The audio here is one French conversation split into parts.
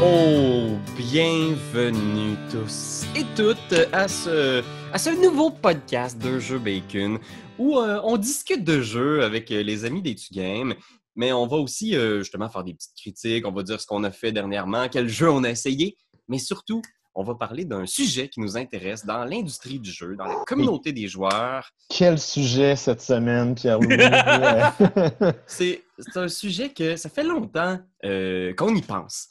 Oh, bienvenue tous et toutes à ce, à ce nouveau podcast de Jeux Bacon où euh, on discute de jeux avec euh, les amis des Games, mais on va aussi euh, justement faire des petites critiques, on va dire ce qu'on a fait dernièrement, quel jeu on a essayé, mais surtout, on va parler d'un sujet qui nous intéresse dans l'industrie du jeu, dans la communauté des joueurs. Quel sujet cette semaine, Pierre-Louis? c'est un sujet que ça fait longtemps qu'on y pense.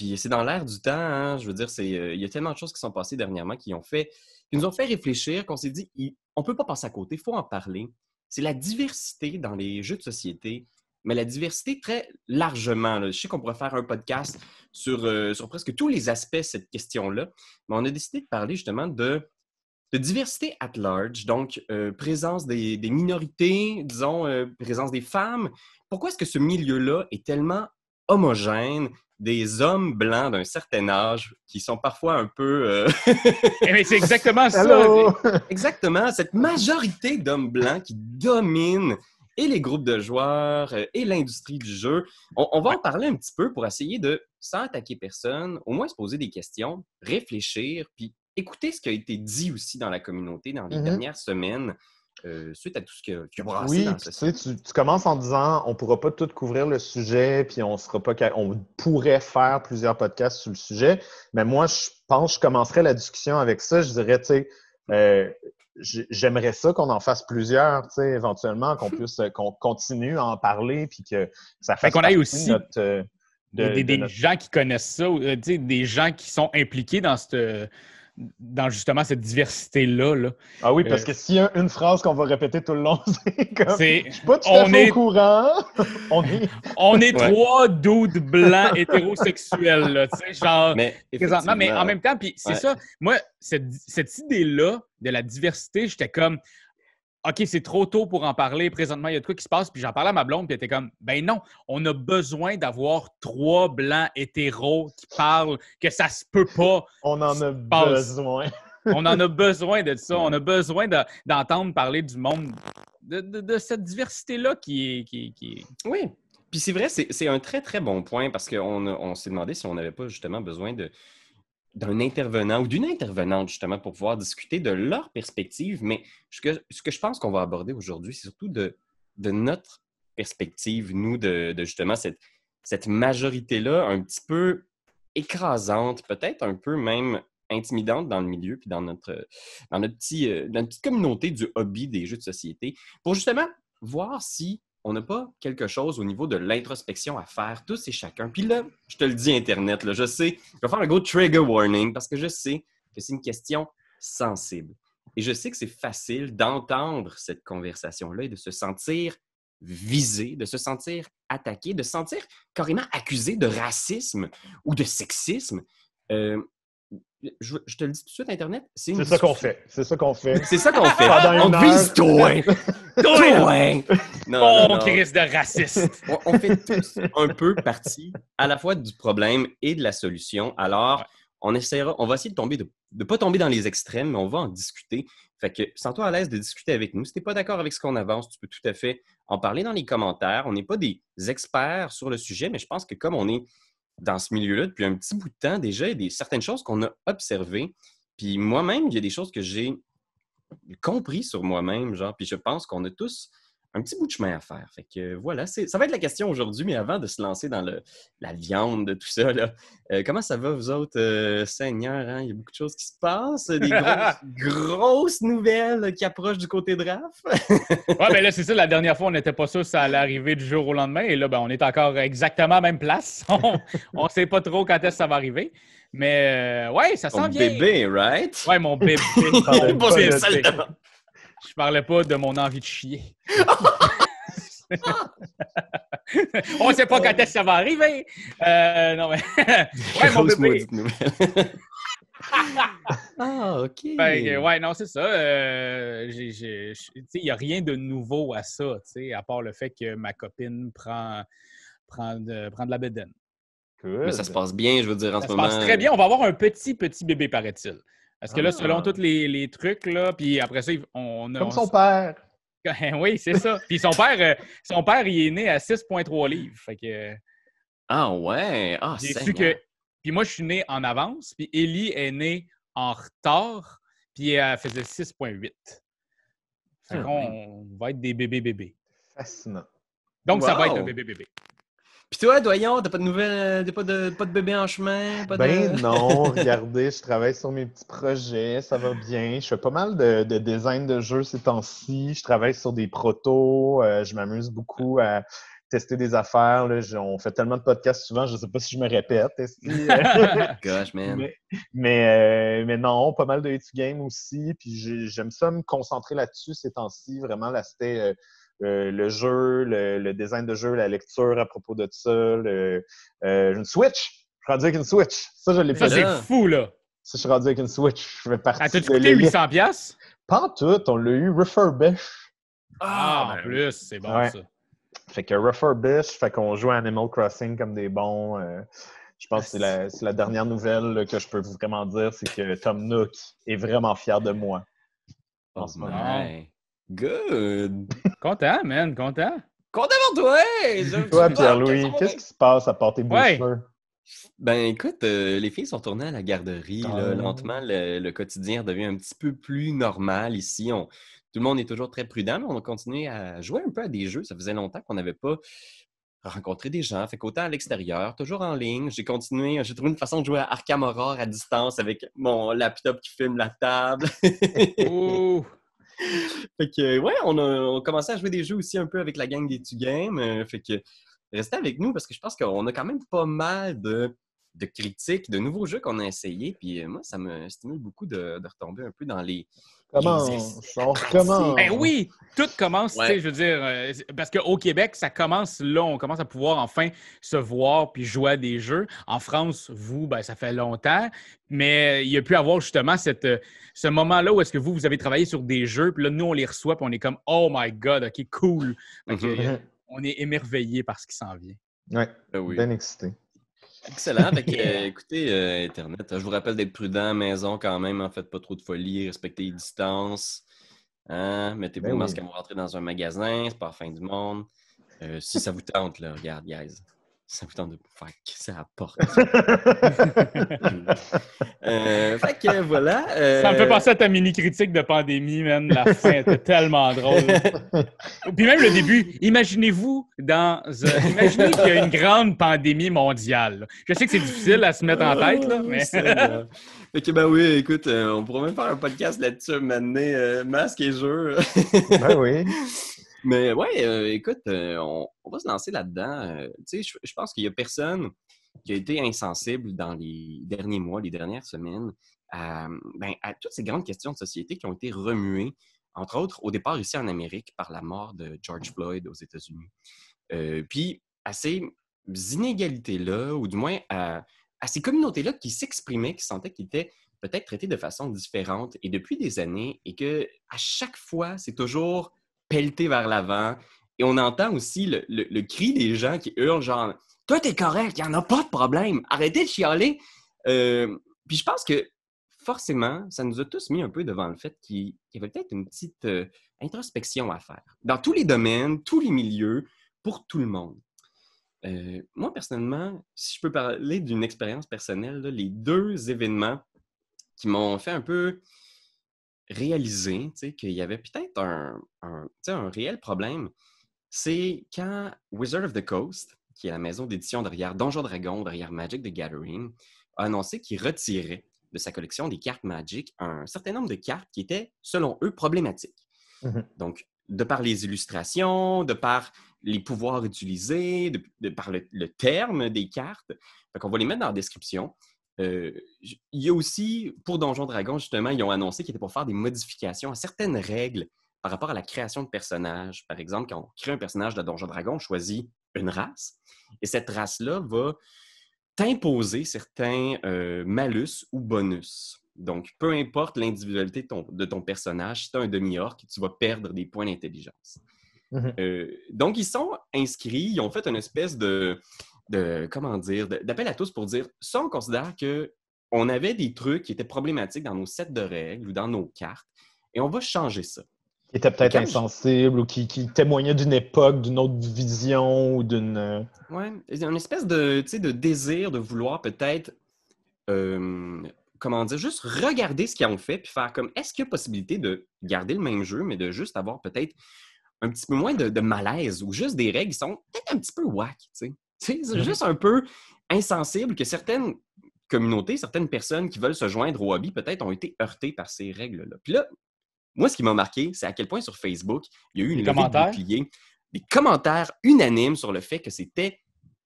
Puis c'est dans l'air du temps, hein, je veux dire, c'est, euh, il y a tellement de choses qui sont passées dernièrement qui, fait, nous ont fait réfléchir, qu'on s'est dit, on ne peut pas passer à côté, il faut en parler. C'est la diversité dans les jeux de société, mais la diversité très largement. Je sais qu'on pourrait faire un podcast sur, euh, sur presque tous les aspects de cette question-là, mais on a décidé de parler justement de, de diversité at large, donc euh, présence des, des, minorités, disons, présence des femmes. Pourquoi est-ce que ce milieu-là est tellement homogène, des hommes blancs d'un certain âge qui sont parfois un peu. Euh, eh c'est exactement ça. exactement. Cette majorité d'hommes blancs qui dominent et les groupes de joueurs euh, et l'industrie du jeu. On, va en parler un petit peu pour essayer de, sans attaquer personne, au moins se poser des questions, réfléchir, puis écouter ce qui a été dit aussi dans la communauté dans les mm-hmm. dernières semaines. Euh, suite à tout ce qui a, qui brassé oui, tu, sais, tu, commences en disant on ne pourra pas tout couvrir le sujet, puis on sera pas on pourrait faire plusieurs podcasts sur le sujet. Mais moi, je pense que je commencerai la discussion avec ça. Je dirais, tu sais, euh, j'aimerais ça qu'on en fasse plusieurs, tu sais, éventuellement, qu'on puisse qu'on continue à en parler, puis que ça fasse qu'on ait aussi notre, euh, des, gens qui connaissent ça, des gens qui sont impliqués dans cette dans justement cette diversité-là. Là. Ah oui, parce euh, que s'il y a une phrase qu'on va répéter tout le long, c'est comme Je suis pas tout à fait au courant. on est, on est trois dudes blancs hétérosexuels, là, tu sais, genre mais, présentement. Mais en même temps, puis c'est ça, moi, cette, cette idée-là de la diversité, j'étais comme OK, c'est trop tôt pour en parler. Présentement, il y a de quoi qui se passe. Puis j'en parlais à ma blonde, puis elle était comme, ben non, on a besoin d'avoir trois blancs hétéros qui parlent, que ça se peut pas. On en a besoin. on en a besoin de ça. On a besoin d'entendre parler du monde, de, cette diversité-là qui est, qui, Oui. Puis c'est vrai, c'est un très, très bon point parce qu'on on, s'est demandé si on n'avait pas justement besoin de d'un intervenant ou d'une intervenante, justement, pour pouvoir discuter de leur perspective. Mais ce que, ce que je pense qu'on va aborder aujourd'hui, c'est surtout de, de notre perspective, nous, de, justement cette, cette majorité-là, un petit peu écrasante, peut-être un peu même intimidante dans le milieu, puis dans notre, dans notre, petit, euh, dans notre petite communauté du hobby des jeux de société, pour justement voir si on n'a pas quelque chose au niveau de l'introspection à faire, tous et chacun. Puis là, je te le dis, Internet, je sais, je vais faire un gros trigger warning parce que je sais que c'est une question sensible. Et je sais que c'est facile d'entendre cette conversation-là et de se sentir visé, de se sentir attaqué, de se sentir carrément accusé de racisme ou de sexisme. Euh, je, te le dis tout de suite, Internet, c'est C'est ça qu'on fait. C'est ça qu'on fait. C'est ça qu'on fait. on vise toi. toi. Non, oh, crise de raciste. On, fait tous un peu partie à la fois du problème et de la solution. Alors, on essaiera, on va essayer de tomber, de ne pas tomber dans les extrêmes, mais on va en discuter. Fait que, sens-toi à l'aise de discuter avec nous. Si tu n'es pas d'accord avec ce qu'on avance, tu peux tout à fait en parler dans les commentaires. On n'est pas des experts sur le sujet, mais je pense que comme on est dans ce milieu-là depuis un petit bout de temps déjà. Il y a des, certaines choses qu'on a observées. Puis moi-même, il y a des choses que j'ai compris sur moi-même, genre, puis je pense qu'on a tous un petit bout de chemin à faire. Fait que voilà, ça va être la question aujourd'hui, mais avant de se lancer dans le, la viande de tout ça, là, euh, comment ça va, vous autres, euh, Seigneur? Hein? Il y a beaucoup de choses qui se passent, des grosses, nouvelles qui approchent du côté de Raph? ouais, ben là, c'est ça, la dernière fois, on n'était pas sûr que ça allait arriver du jour au lendemain, et là, ben, on est encore exactement à la même place. on ne sait pas trop quand est-ce que ça va arriver. Mais euh, ouais, ça sent bien. Mon bébé, right? Ouais, mon bébé. Je parlais pas de mon envie de chier. On ne sait pas quand est-ce que ça va arriver. Euh, non, mais. ouais, mon bébé. ah, OK. Ben, ouais, non, c'est ça. Euh, il n'y a rien de nouveau à ça, à part le fait que ma copine prend, prend, de, prend de la bédaine. Mais ça se passe bien, je veux dire, en ce moment. Ça se passe très bien. On va avoir un petit, petit bébé, paraît-il. Parce que là, selon ah. tous les, les, trucs, là, puis après ça, on a. Comme son père. oui, c'est ça. Puis son père, euh, son père, il est né à 6,3 livres. Fait que. Ah ouais. Ah, J'ai su que Puis moi, je suis né en avance, puis Ellie est née en retard, puis elle faisait 6,8. Fait ah, qu'on va être des bébés-bébés. Fascinant. Donc, ça va être un bébé-bébé. Puis toi, Doyon, t'as pas de nouvelles, t'as pas de, pas de bébé en chemin? ben non, regardez, je travaille sur mes petits projets, ça va bien. Je fais pas mal de, de design de jeux ces temps-ci. Je travaille sur des protos, euh, je m'amuse beaucoup à tester des affaires. Là. On fait tellement de podcasts souvent, je sais pas si je me répète. Gosh, man. Mais, euh, mais, non, pas mal de hit game aussi. Puis j'aime ça me concentrer là-dessus ces temps-ci. Vraiment, l'aspect euh, euh, le jeu, le, design de jeu, la lecture à propos de ça, le, euh, une Switch. Je suis rendu avec une Switch. Ça, je l'ai Ça, c'est fou, là. Ça, je suis rendu avec une Switch. Je fais partie. Ah, t'as-tu coûté 800$? Pas en tout. On l'a eu refurbish. Ah, en ben plus, c'est bon, ça. Fait que refurbish, fait qu'on joue à Animal Crossing comme des bons. Euh, je pense que c'est la, la, dernière nouvelle que je peux vraiment dire, c'est que Tom Nook est vraiment fier de moi. En ce moment. Good! Content, man, content. Content pour toi! Toi, Pierre-Louis, qu'est-ce qui se passe à part tes ouais. Ben écoute, euh, les filles sont tournées à la garderie. Là, ah. lentement, le, quotidien devient un petit peu plus normal ici. On, tout le monde est toujours très prudent, mais on a continué à jouer un peu à des jeux. Ça faisait longtemps qu'on n'avait pas rencontré des gens. Fait qu'autant à l'extérieur, toujours en ligne. J'ai continué, j'ai trouvé une façon de jouer à Arkham Horror à distance avec mon laptop qui filme la table. fait que, ouais, on a, commencé à jouer des jeux aussi un peu avec la gang des Tu Games. Euh, fait que, restez avec nous parce que je pense qu'on a quand même pas mal de, critiques, de nouveaux jeux qu'on a essayés. Puis euh, moi, ça me stimule beaucoup de retomber un peu dans les, Comment on recommence? Ben oui, tout commence, tu sais, je veux dire, euh, parce qu'au Québec, ça commence là, on commence à pouvoir enfin se voir puis jouer à des jeux. En France, vous, ben, ça fait longtemps, mais il y a pu avoir justement cette, euh, ce moment-là où est-ce que vous, vous avez travaillé sur des jeux, puis là, nous, on les reçoit, puis on est comme, oh my God, OK, cool. Mm-hmm. on est émerveillé par ce qui s'en vient. Ouais, ben oui, bien excité. Excellent. Euh, écoutez, euh, Internet, je vous rappelle d'être prudent à maison quand même. En fait, pas trop de folie, respectez les distances. Hein? Mettez-vous ben masque quand vous rentrez dans un magasin, c'est pas la fin du monde. Euh, si ça vous tente, là, regarde, guys ça vous tente de faire kisser à la porte. euh, fait que voilà. Ça me fait euh, penser à ta mini-critique de pandémie, man. La fin était tellement drôle. Puis même le début, imaginez-vous dans. imaginez qu'il y a une grande pandémie mondiale. Je sais que c'est difficile à se mettre en tête, là, mais. Fait que ben oui, écoute, euh, on pourrait même faire un podcast là-dessus, maintenant, euh, masque et jeu. ben oui. Mais ouais, euh, écoute, euh, on, va se lancer là-dedans. Euh, tu sais, je, pense qu'il n'y a personne qui a été insensible dans les derniers mois, les dernières semaines, à, ben, à toutes ces grandes questions de société qui ont été remuées, entre autres, au départ ici en Amérique, par la mort de George Floyd aux États-Unis. puis à ces inégalités-là, ou du moins à, à ces communautés-là qui s'exprimaient, qui sentaient qu'ils étaient peut-être traités de façon différente et depuis des années, et que à chaque fois, c'est toujours pelleté vers l'avant. Et on entend aussi le, cri des gens qui hurlent genre Toi, t'es correct, il n'y en a pas de problème, arrêtez de chialer. Euh, puis je pense que forcément, ça nous a tous mis un peu devant le fait qu'il y avait peut-être une petite euh, introspection à faire. Dans tous les domaines, tous les milieux, pour tout le monde. Euh, moi, personnellement, si je peux parler d'une expérience personnelle, les deux événements qui m'ont fait un peu réaliser qu'il y avait peut-être un, un, réel problème, c'est quand Wizard of the Coast, qui est la maison d'édition derrière Donjon Dragon, derrière Magic the Gathering, a annoncé qu'il retirait de sa collection des cartes Magic un certain nombre de cartes qui étaient, selon eux, problématiques. Mmh Donc, de par les illustrations, de par les pouvoirs utilisés, de, par le, le, terme des cartes. Fait on va les mettre dans la description. Euh, il y a aussi, pour Donjon Dragon, justement, ils ont annoncé qu'ils étaient pour faire des modifications à certaines règles par rapport à la création de personnages. Par exemple, quand on crée un personnage de Donjon Dragon, on choisit une race. Et cette race-là va t'imposer certains euh, malus ou bonus. Donc, peu importe l'individualité de ton, personnage, si tu as un demi-orc, tu vas perdre des points d'intelligence. Mmh euh, donc, ils sont inscrits, ils ont fait une espèce de, de comment dire, d'appel à tous pour dire ça, on considère que on avait des trucs qui étaient problématiques dans nos sets de règles ou dans nos cartes, et on va changer ça. Qui étaient peut-être insensibles ou qui, qui témoignaient d'une époque, d'une autre vision ou d'une. Euh, oui, une espèce de, de désir de vouloir peut-être comment dire, juste regarder ce qu'ils ont fait, puis faire comme, est-ce qu'il y a possibilité de garder le même jeu, mais de juste avoir peut-être un petit peu moins de, malaise ou juste des règles qui sont peut-être un petit peu whack, tu sais? C'est mm-hmm. juste un peu insensible que certaines communautés, certaines personnes qui veulent se joindre au hobby, peut-être ont été heurtées par ces règles-là. Puis là, moi, ce qui m'a marqué, c'est à quel point sur Facebook, il y a eu une commentaires? des commentaires unanimes sur le fait que c'était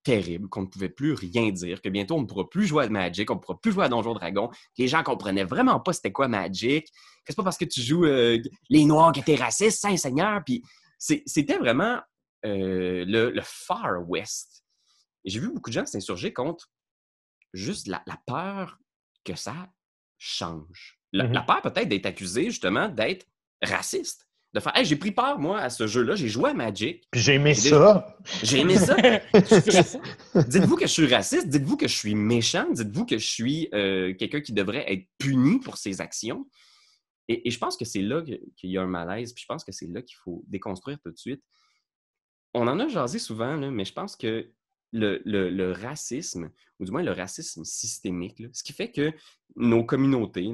terrible, qu'on ne pouvait plus rien dire, que bientôt on ne pourra plus jouer à Magic, on ne pourra plus jouer à Donjon Dragon, que les gens comprenaient vraiment pas c'était quoi Magic, que c'est pas parce que tu joues euh, les Noirs que t'es raciste, Saint-Seigneur, puis c'était vraiment euh, le, Far West. Et j'ai vu beaucoup de gens s'insurger contre juste la, peur que ça change. La, mm-hmm. peur peut-être d'être accusé justement d'être raciste. De faire, hey, j'ai pris peur, moi, à ce jeu-là. J'ai joué à Magic. Puis j'ai aimé ça. J'ai aimé ça. Dites-vous que je suis raciste. Dites-vous que je suis méchant. Dites-vous que je suis euh, quelqu'un qui devrait être puni pour ses actions. Et, je pense que c'est là qu'il y a un malaise. Puis je pense que c'est là qu'il faut déconstruire tout de suite. On en a jasé souvent, mais je pense que le, racisme, ou du moins le racisme systémique, ce qui fait que nos communautés,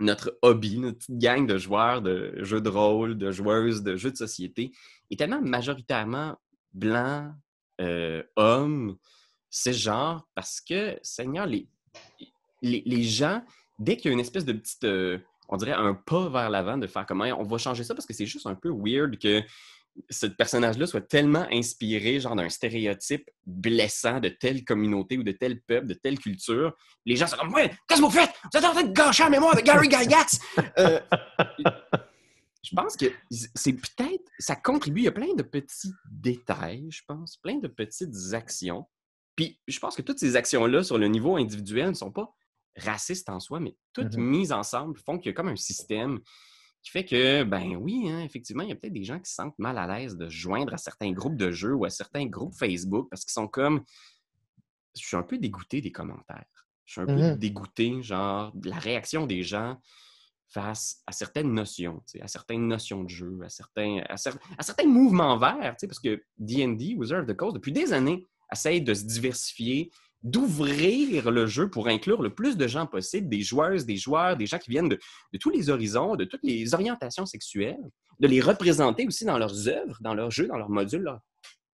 notre hobby, notre gang de joueurs de jeux de rôle, de joueuses de jeux de société, est tellement majoritairement blanc, euh, homme, c'est genre, parce que, Seigneur, les, les, gens, dès qu'il y a une espèce de petite, euh, on dirait un pas vers l'avant de faire comment on va changer ça parce que c'est juste un peu weird que ce personnage-là soit tellement inspiré, genre d'un stéréotype blessant de telle communauté ou de tel peuple, de telle culture. Les gens sont comme, ouais, qu'est-ce que vous faites? Vous êtes en train de gâcher la mémoire de Gary Gygax! Euh, je pense que c'est peut-être, ça contribue, il y a plein de petits détails, je pense, plein de petites actions. Puis je pense que toutes ces actions-là, sur le niveau individuel, ne sont pas racistes en soi, mais toutes mm-hmm. mises ensemble font qu'il y a comme un système qui fait que, ben oui, hein, effectivement, il y a peut-être des gens qui se sentent mal à l'aise de se joindre à certains groupes de jeux ou à certains groupes Facebook parce qu'ils sont comme. Je suis un peu dégoûté des commentaires. Je suis un peu mmh dégoûté, genre, de la réaction des gens face à certaines notions, à certaines notions de jeu, à certains, à, certains mouvements verts, parce que D&D, Wizard of the Coast, depuis des années, essaye de se diversifier, d'ouvrir le jeu pour inclure le plus de gens possible, des joueuses, des joueurs, des gens qui viennent de, tous les horizons, de toutes les orientations sexuelles, de les représenter aussi dans leurs œuvres, dans leurs jeux, dans leurs modules,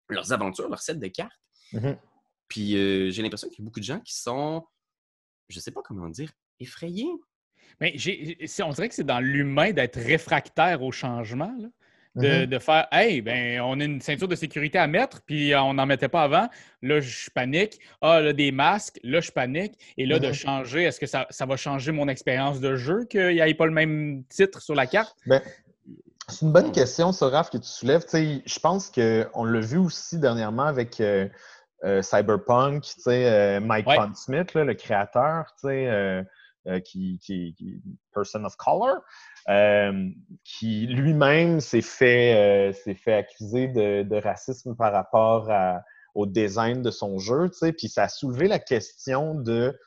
leurs aventures, leurs sets de cartes. Mm-hmm. Puis euh, j'ai l'impression qu'il y a beaucoup de gens qui sont, je ne sais pas comment dire, effrayés. Mais on dirait que c'est dans l'humain d'être réfractaire au changement. Là. Mm-hmm. de, faire Hey, ben, on a une ceinture de sécurité à mettre, puis on n'en mettait pas avant. Là, je panique. Ah, là, des masques. Là, je panique. Et là, de mm-hmm. changer, est-ce que ça, va changer mon expérience de jeu qu'il n'y ait pas le même titre sur la carte? Ben, c'est une bonne question, Raph, que tu soulèves. je pense qu'on l'a vu aussi dernièrement avec euh, euh, Cyberpunk, euh, Mike Pondsmith, le créateur, qui, qui, qui, person of color. Euh, qui lui-même s'est fait, euh, fait accuser de, racisme par rapport au design de son jeu, tu sais, puis ça a soulevé la question de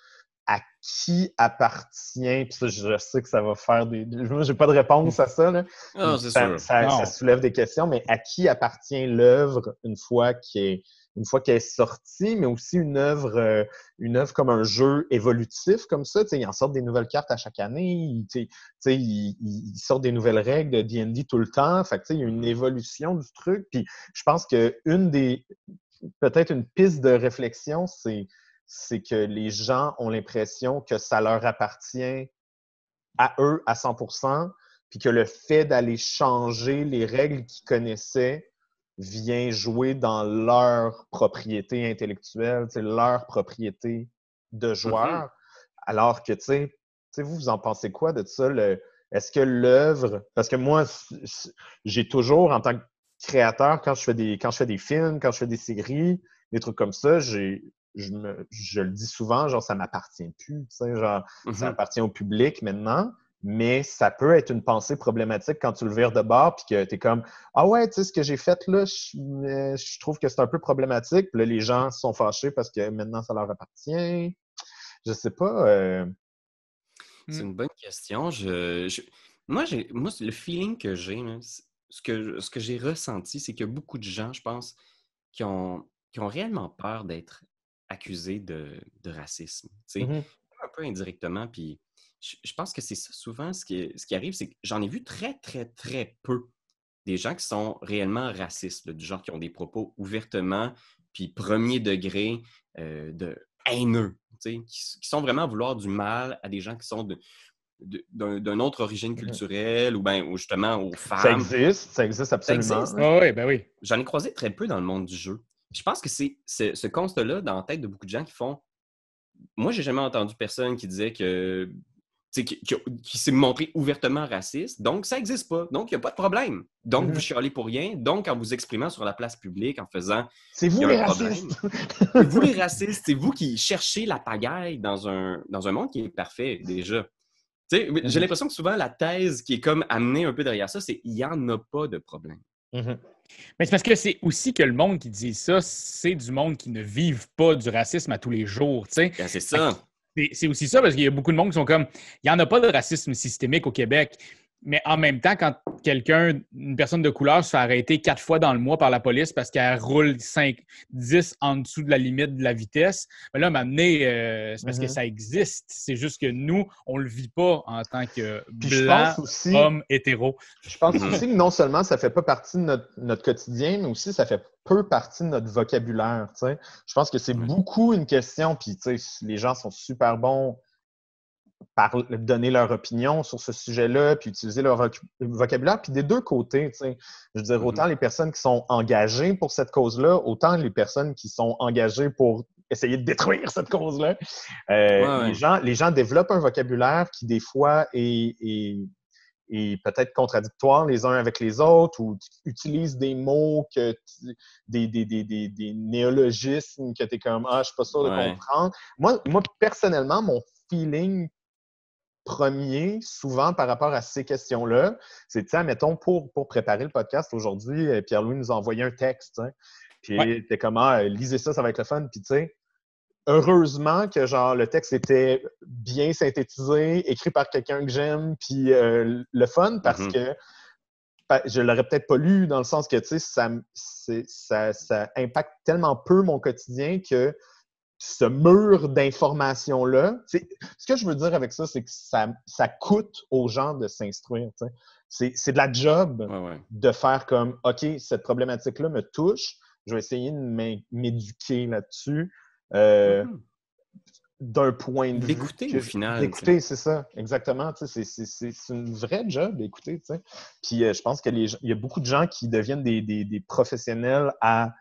à qui appartient, puis ça, je sais que ça va faire des... Moi, j'ai pas de réponse à ça, là. Ah, ça, ça, soulève des questions, mais à qui appartient l'œuvre une fois qu'elle est une fois qu'elle est sortie, mais aussi une œuvre, euh, une œuvre comme un jeu évolutif comme ça. Ils en sortent des nouvelles cartes à chaque année, ils, ils, sortent des nouvelles règles de D&D tout le temps. Fait il y a une évolution du truc. Puis je pense qu'une des, peut-être une piste de réflexion, c'est, c'est que les gens ont l'impression que ça leur appartient à eux à 100% puis que le fait d'aller changer les règles qu'ils connaissaient vient jouer dans leur propriété intellectuelle, leur propriété de mm-hmm. joueur. Alors que, tu sais, vous, vous en pensez quoi de ça? Est-ce que l'œuvre. Parce que moi, j'ai toujours, en tant que créateur, quand je fais des, quand je fais des films, quand je fais des séries, des trucs comme ça, j'ai. Je, me, je le dis souvent, genre, ça m'appartient plus. Genre, ça mm-hmm. appartient au public maintenant mais ça peut être une pensée problématique quand tu le vires de bord puis que tu es comme Ah ouais, tu sais, ce que j'ai fait là, je, trouve que c'est un peu problématique. Puis là, les gens sont fâchés parce que maintenant, ça leur appartient. Je sais pas. Euh, c'est une bonne question. Je, Moi, moi, le feeling que j'ai, ce que, ce que j'ai ressenti, c'est qu'il y a beaucoup de gens, je pense, qui ont, qui ont réellement peur d'être accusés de, racisme. Mm-hmm peu indirectement. Puis je, pense que c'est ça souvent ce qui, ce qui arrive, c'est que j'en ai vu très, très, très peu des gens qui sont réellement racistes, du genre qui ont des propos ouvertement, puis premier degré euh, de haineux, qui, qui, sont vraiment à vouloir du mal à des gens qui sont de, d'une autre origine mmh culturelle ou, ben, ou justement aux femmes. Ça existe, ça existe absolument. oui, ben oui. J'en ai croisé très peu dans le monde du jeu. Je pense que c'est ce constat-là dans la tête de beaucoup de gens qui font. Moi, j'ai jamais entendu personne qui disait que. Qui, qui, s'est montré ouvertement raciste. Donc, ça n'existe pas. Donc, il n'y a pas de problème. Donc, vous mmh chialez pour rien. Donc, en vous exprimant sur la place publique, en faisant. C'est vous les racistes. vous les racistes. C'est vous qui cherchez la pagaille dans un, dans un monde qui est parfait, déjà. J'ai mhm. l'impression que souvent, la thèse qui est comme amenée un peu derrière ça, c'est qu'il n'y en a pas de problème. Mhm. Mais c'est parce que c'est aussi que le monde qui dit ça, c'est du monde qui ne vivent pas du racisme à tous les jours. Ben, c'est ça. C'est aussi ça, parce qu'il y a beaucoup de monde qui sont comme il n'y en a pas de racisme systémique au Québec. Mais en même temps, quand quelqu'un, une personne de couleur, se fait arrêter quatre fois dans le mois par la police parce qu'elle roule 5, 10 en dessous de la limite de la vitesse, ben là, m'amener, euh, c'est parce que mm-hmm. ça existe. C'est juste que nous, on le vit pas en tant que blanc, homme hétéro. Je pense mm-hmm. aussi que non seulement ça fait pas partie de notre, quotidien, mais aussi ça fait peu partie de notre vocabulaire. Je pense que c'est beaucoup une question, puis les gens sont super bons donner leur opinion sur ce sujet-là, puis utiliser leur vocabulaire. Puis des deux côtés, je veux dire, autant mm-hmm. les personnes qui sont engagées pour cette cause-là, autant les personnes qui sont engagées pour essayer de détruire cette cause-là. Euh, les, gens, les gens développent un vocabulaire qui, des fois, est, peut-être contradictoire les uns avec les autres ou utilisent des mots, que des, des, néologismes que tu es comme Ah, je suis pas sûr de comprendre. Moi, moi, personnellement, mon feeling premier, souvent par rapport à ces questions-là, c'est, tiens, mettons, pour, pour préparer le podcast aujourd'hui, euh, Pierre-Louis nous a envoyé un texte, hein, puis t'es comment, ah, lisez ça, ça va être le fun, puis tu sais, heureusement que genre le texte était bien synthétisé, écrit par quelqu'un que j'aime, puis euh, le fun, parce mm-hmm. que je l'aurais peut-être pas lu dans le sens que, tu sais, ça, ça, ça impacte tellement peu mon quotidien que ce mur d'informations-là. Ce que je veux dire avec ça, c'est que ça, ça, coûte aux gens de s'instruire. C'est de la job de faire comme OK, cette problématique-là me touche, je vais essayer de m'éduquer là-dessus. Euh, mm-hmm. D'un point de vue. D'écouter au final. D'écouter, c'est ça, exactement. C'est une vraie job d'écouter. Puis euh, je pense qu'il y a beaucoup de gens qui deviennent des, des, des professionnels à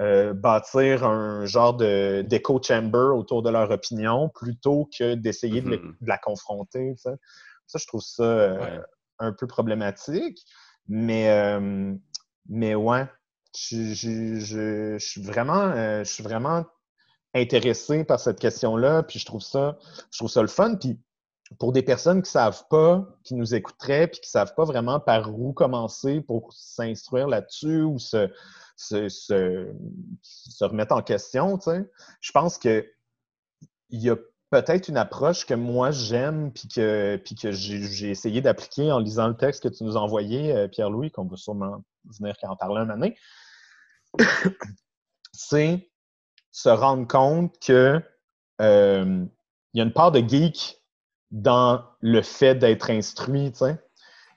euh, bâtir un genre d'écho chamber autour de leur opinion plutôt que d'essayer de, mm-hmm. la confronter. Ça, je trouve ça euh, un peu problématique. Mais, euh, mais ouais, je, suis vraiment, je suis vraiment intéressé par cette question-là. Puis je trouve ça, je trouve ça le fun. Puis pour des personnes qui ne savent pas, qui nous écouteraient, puis qui ne savent pas vraiment par où commencer pour s'instruire là-dessus ou se, se, se, remettre en question. Tu sais. Je pense qu'il y a peut-être une approche que moi j'aime puis que, puis que j'ai essayé d'appliquer en lisant le texte que tu nous as envoyé, euh, Pierre-Louis, qu'on va sûrement venir en parler un moment c'est se rendre compte que euh, il y a une part de geek dans le fait d'être instruit, tu sais.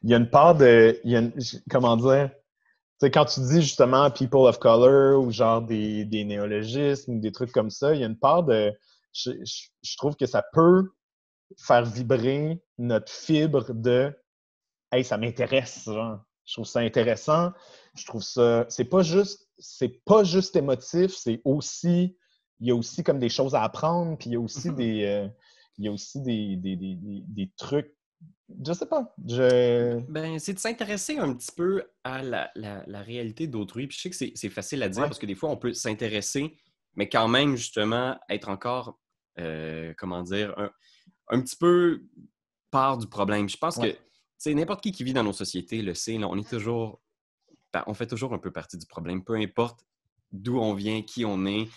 Il y a une part de. Il y a comment dire? quand tu dis justement people of color ou genre des, des néologismes ou des trucs comme ça, il y a une part de. Je, trouve que ça peut faire vibrer notre fibre de Hey, ça m'intéresse, Je trouve ça intéressant. Je trouve ça. C'est pas juste. C'est pas juste émotif, c'est aussi. Il y a aussi comme des choses à apprendre, puis il y a aussi mm-hmm. des. Euh, il y a aussi des, des, des, des trucs je sais pas. Je... Ben, c'est de s'intéresser un petit peu à la, la, réalité d'autrui. Puis je sais que c'est facile à dire parce que des fois, on peut s'intéresser, mais quand même, justement, être encore, euh, comment dire, un, un, petit peu part du problème. Je pense que c'est n'importe qui qui vit dans nos sociétés le sait. on est toujours, ben, on fait toujours un peu partie du problème, peu importe d'où on vient, qui on est.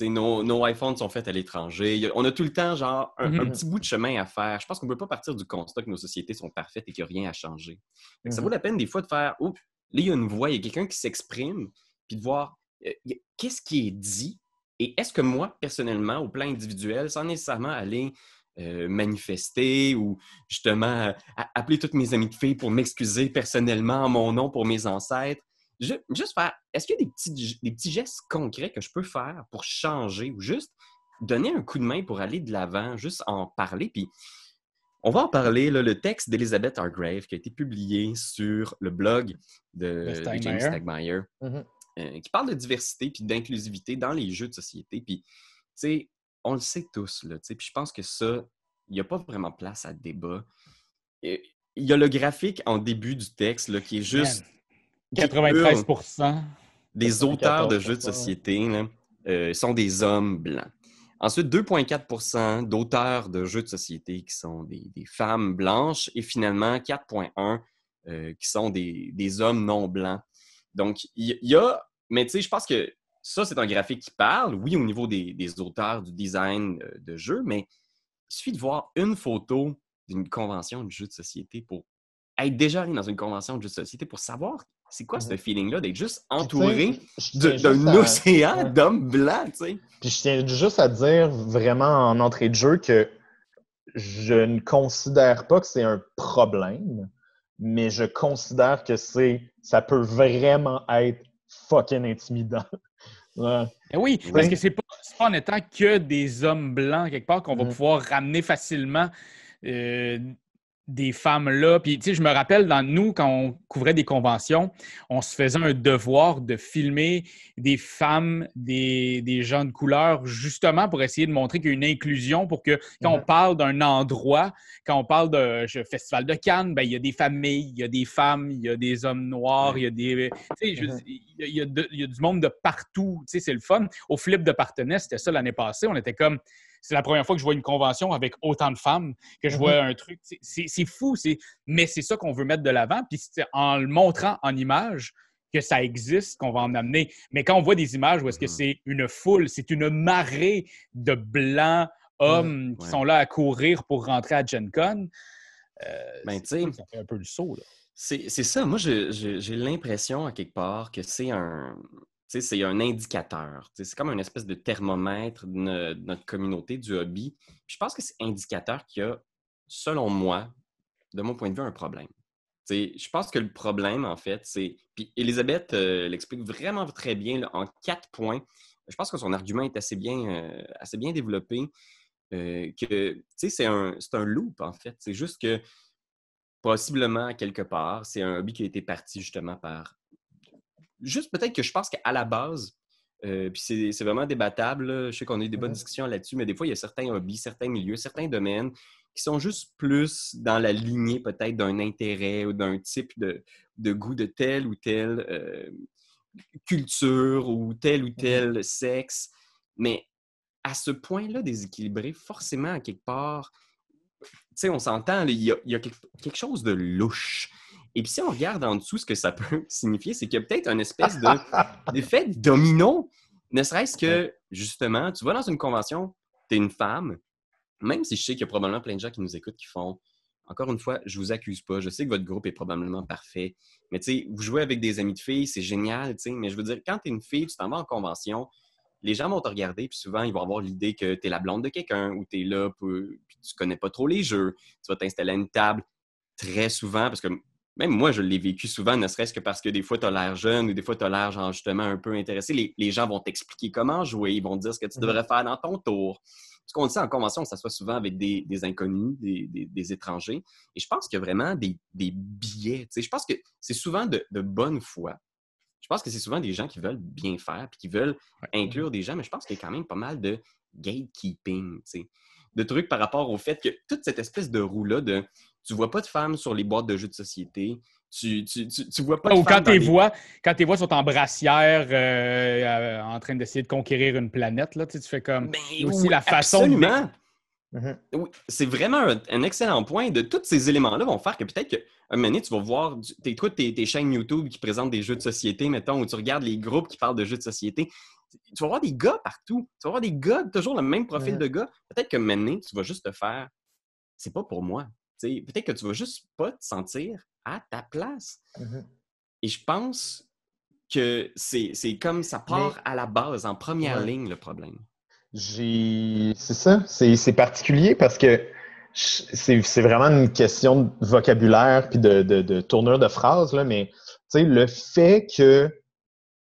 Nos, nos, iPhones sont faits à l'étranger. On a tout le temps, genre, un, mm-hmm. petit bout de chemin à faire. Je pense qu'on ne peut pas partir du constat que nos sociétés sont parfaites et qu'il n'y a rien à changer. Ça mm-hmm. vaut la peine, des fois, de faire Oh, là, il y a une voix, il y a quelqu'un qui s'exprime, puis de voir euh, qu'est-ce qui est dit? Et est-ce que moi, personnellement, au plan individuel, sans nécessairement aller euh, manifester ou justement appeler toutes mes amies de filles pour m'excuser personnellement en mon nom pour mes ancêtres. Juste faire, est-ce qu'il y a des petits, des petits gestes concrets que je peux faire pour changer ou juste donner un coup de main pour aller de l'avant, juste en parler? Puis on va en parler, le texte d'Elizabeth Hargrave qui a été publié sur le blog de, James Stagmeyer, mm-hmm. euh, qui parle de diversité puis d'inclusivité dans les jeux de société. Puis, tu sais, on le sait tous, là, puis je pense que ça, il n'y a pas vraiment place à débat. Il y a le graphique en début du texte là, qui est juste... 93% Des auteurs de jeux de société euh, sont des hommes blancs. Ensuite, 2,4% d'auteurs de jeux de société qui sont des, femmes blanches et finalement 4,1 euh, qui sont des, hommes non blancs. Donc, il y, a, mais tu sais, je pense que ça, c'est un graphique qui parle, oui, au niveau des, auteurs, du design euh, de jeu, mais il suffit de voir une photo d'une convention de jeux de société pour être déjà allé dans une convention de jeux de société pour savoir c'est quoi ce feeling-là d'être juste entouré d'un océan d'hommes blancs, tu sais? Puis je tiens juste à dire vraiment en entrée de jeu que je ne considère pas que c'est un problème, mais je considère que c'est ça peut vraiment être fucking intimidant. Ben oui, parce que c'est pas, pas en étant que des hommes blancs quelque part qu'on va mm-hmm. pouvoir ramener facilement euh, des femmes-là. Puis, tu sais, je me rappelle, dans nous, quand on couvrait des conventions, on se faisait un devoir de filmer des femmes, des, des gens de couleur, justement pour essayer de montrer qu'il y a une inclusion, pour que quand on mhm. parle d'un endroit, quand on parle de Festival de Cannes, ben, il y a des familles, il y a des femmes, il y a des hommes noirs, il y a des... Tu sais, mhm. il, y a, il y a du monde de partout. Tu sais, c'est le fun. Au flip de Partenay, c'était ça l'année passée. On était comme c'est la première fois que je vois une convention avec autant de femmes, que je vois mhm. un truc. C'est fou, mais c'est ça qu'on veut mettre de l'avant. Puis c'est en le montrant en image que ça existe, qu'on va en amener. Mais quand on voit des images où est-ce que mhm. c'est une foule, c'est une marée de blancs hommes qui sont là à courir pour rentrer à Gen Con, euh, ben, ça fait un peu le saut. C'est ça. Moi, j'ai l'impression, à quelque part, que c'est un, c'est un indicateur. C'est comme une espèce de thermomètre de, notre communauté, du hobby. je pense que c'est indicateur qu'il y a, selon moi, de mon point de vue, un problème. je pense que le problème, en fait, c'est. Puis Elisabeth euh, l'explique vraiment très bien en quatre points. Je pense que son argument est assez bien, euh, assez bien développé. Euh, que c'est un, un loop, en fait. C'est juste que possiblement, quelque part, c'est un hobby qui a été parti justement par juste peut-être que je pense qu'à la base, euh, puis c'est vraiment débattable. Je sais qu'on a eu des bonnes discussions là-dessus, mais des fois, il y a certains hobbies, certains milieux, certains domaines qui sont juste plus dans la lignée peut-être d'un intérêt ou d'un type de, goût de telle ou telle euh, culture ou tel ou tel sexe. Mais à ce point-là déséquilibré, forcément, à quelque part, tu sais, on s'entend, il y a, quelque chose de louche. Et puis si on regarde en dessous ce que ça peut signifier, c'est qu'il y a peut-être une espèce d'effet domino. Ne serait-ce que, justement, tu vas dans une convention, tu es une femme, même si je sais qu'il y a probablement plein de gens qui nous écoutent qui font encore une fois, je vous accuse pas. Je sais que votre groupe est probablement parfait. Mais tu sais, vous jouez avec des amis de filles, c'est génial, tu sais. Mais je veux dire, quand tu es une fille, tu t'en vas en convention, les gens vont te regarder, puis souvent, ils vont avoir l'idée que tu es la blonde de quelqu'un ou tu es là, puis tu connais pas trop les jeux. Tu vas t'installer à une table très souvent, parce que même moi, je l'ai vécu souvent, ne serait-ce que parce que des fois, tu as l'air jeune ou des fois, tu as l'air justement un peu intéressé. Les, gens vont t'expliquer comment jouer, ils vont te dire ce que tu mmh devrais faire dans ton tour. Ce qu'on dit en convention, ça soit souvent avec des, inconnus, des, étrangers. Et je pense qu'il y a vraiment des, biais. Je pense que c'est souvent de, bonne foi. Je pense que c'est souvent des gens qui veulent bien faire puis qui veulent inclure des gens, mais je pense qu'il y a quand même pas mal de gatekeeping, de trucs par rapport au fait que toute cette espèce de roue-là de tu vois pas de femmes sur les boîtes de jeux de société. Tu, tu, tu, vois pas de Ou quand tes voix, quand tes voix sont en brassière euh, euh, en train d'essayer de conquérir une planète, là, tu fais comme ben aussi la façon absolument. Mhm. Oui, c'est vraiment un, excellent point. De tous ces éléments-là vont faire que peut-être qu'un moment donné, tu vas voir tes, tes, tes, chaînes YouTube qui présentent des jeux de société, mettons, ou tu regardes les groupes qui parlent de jeux de société. Tu vas voir des gars partout. Tu vas voir des gars, toujours le même profil de gars. Peut-être que maintenant, tu vas juste te faire c'est pas pour moi peut-être que tu vas juste pas te sentir à ta place. Mmh Et je pense que c'est comme ça part à la base, en première ligne, le problème. J'ai. C'est ça. C'est particulier parce que c'est vraiment une question de vocabulaire puis de, de, de tournure de phrase, là, mais le fait que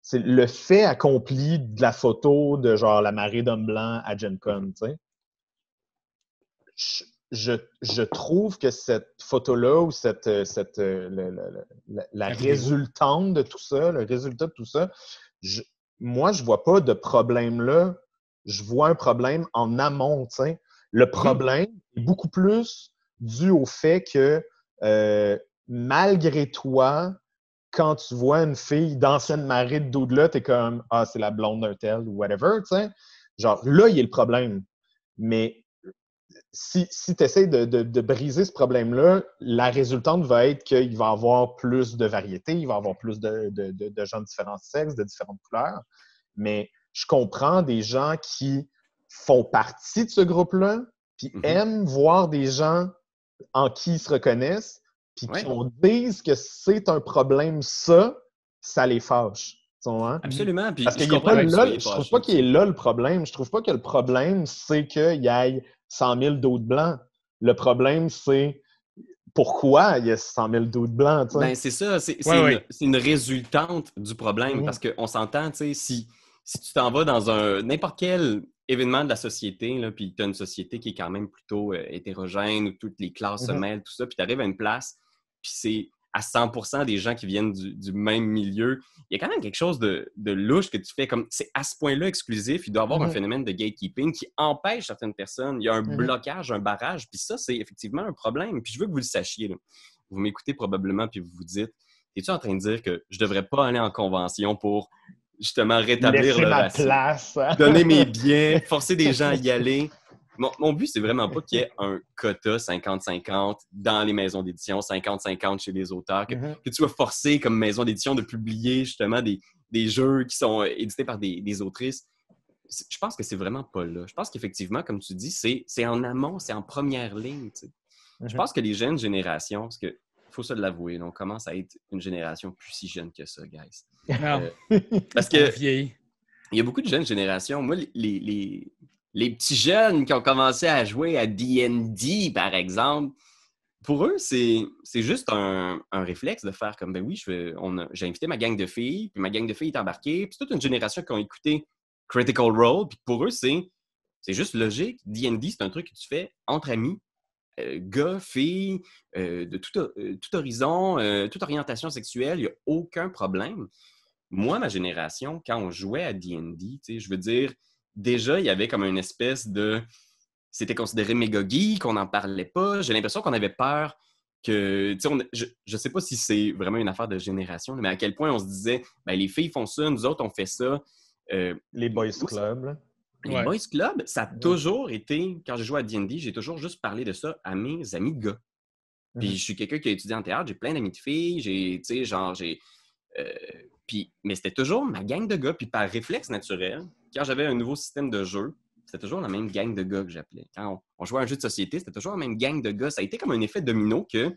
c'est le fait accompli de la photo de genre la marée d'hommes blancs à Gen Con, je, je, trouve que cette photo-là ou cette, cette la, résultante de tout ça, le résultat de tout ça, moi, je vois pas de problème là. Je vois un problème en amont. Le problème est beaucoup plus dû au fait que euh, malgré toi, quand tu vois une fille d'ancienne marée de Doudela, t'es comme Ah, c'est la blonde d'un tel ou whatever. Genre, là, il y a le problème. Mais si, si tu essaies de, briser ce problème-là, la résultante va être qu'il va y avoir plus de variété, il va y avoir plus de, de, gens de différents sexes, de différentes couleurs. Mais je comprends des gens qui font partie de ce groupe-là, puis mm-hmm. aiment voir des gens en qui ils se reconnaissent, puis qui qu'on dise que c'est un problème, ça, ça les fâche. Hein? Absolument. Parce pas là, je trouve pas qu'il est là le problème. Je trouve pas que le problème, c'est qu'il y ait 100 000 d'autres blancs. Le problème, c'est pourquoi il y a 100 000 d'autres blancs. Ben, c'est ça. C'est une, résultante du problème. Parce qu'on s'entend, tu sais, si, si tu t'en vas dans un n'importe quel événement de la société, là, puis tu as une société qui est quand même plutôt euh, hétérogène, où toutes les classes se mm-hmm. mêlent, tout ça, puis tu arrives à une place, puis c'est à 100 des gens qui viennent du, même milieu, il y a quand même quelque chose de, louche que tu fais comme c'est à ce point-là exclusif, il doit y avoir un phénomène de gatekeeping qui empêche certaines personnes. Il y a un mm-hmm. blocage, un barrage, puis ça, c'est effectivement un problème. Puis je veux que vous le sachiez. Vous m'écoutez probablement, puis vous vous dites Es-tu en train de dire que je devrais pas aller en convention pour justement rétablir le ma place. donner mes biens, forcer des gens à y aller? Mon, but, c'est vraiment pas qu'il y ait un quota 50-50 dans les maisons d'édition, 50-50 chez les auteurs, mm-hmm. que, tu sois forcé comme maison d'édition de publier justement des, jeux qui sont euh, édités par des, autrices. Je pense que c'est vraiment pas là. Je pense qu'effectivement, comme tu dis, c'est en amont, c'est en première ligne. Je mm-hmm. pense que les jeunes générations, parce que faut se l'avouer, on commence à être une génération plus si jeune que ça, guys. Euh, parce que il y a beaucoup de jeunes générations. Moi, les, les, petits jeunes qui ont commencé à jouer à D&D, par exemple, pour eux, c'est juste un, réflexe de faire comme, ben oui, j'ai invité ma gang de filles, puis ma gang de filles est embarquée, puis toute une génération qui ont écouté Critical Role, puis pour eux, c'est juste logique. D&D, c'est un truc que tu fais entre amis, euh, gars, filles, euh, de tout, tout horizon, toute orientation sexuelle, il n'y a aucun problème moi, ma génération, quand on jouait à D&D, je veux dire, déjà, il y avait comme une espèce de... C'était considéré méga geek, qu'on n'en parlait pas. J'ai l'impression qu'on avait peur que... je ne sais pas si c'est vraiment une affaire de génération, mais à quel point on se disait, ben, les filles font ça, nous autres, on fait ça. Euh, les boys club, Les boys club, ça a toujours été, quand je joué à D&D, j'ai toujours juste parlé de ça à mes amis de gars. Puis mm-hmm. je suis quelqu'un qui a étudié en théâtre, j'ai plein d'amis de filles, j'ai, tu sais, genre, j'ai... Euh, mais c'était toujours ma gang de gars. Puis par réflexe naturel, quand j'avais un nouveau système de jeu, c'était toujours la même gang de gars que j'appelais. Quand on, jouait à un jeu de société, c'était toujours la même gang de gars. Ça a été comme un effet domino que, tu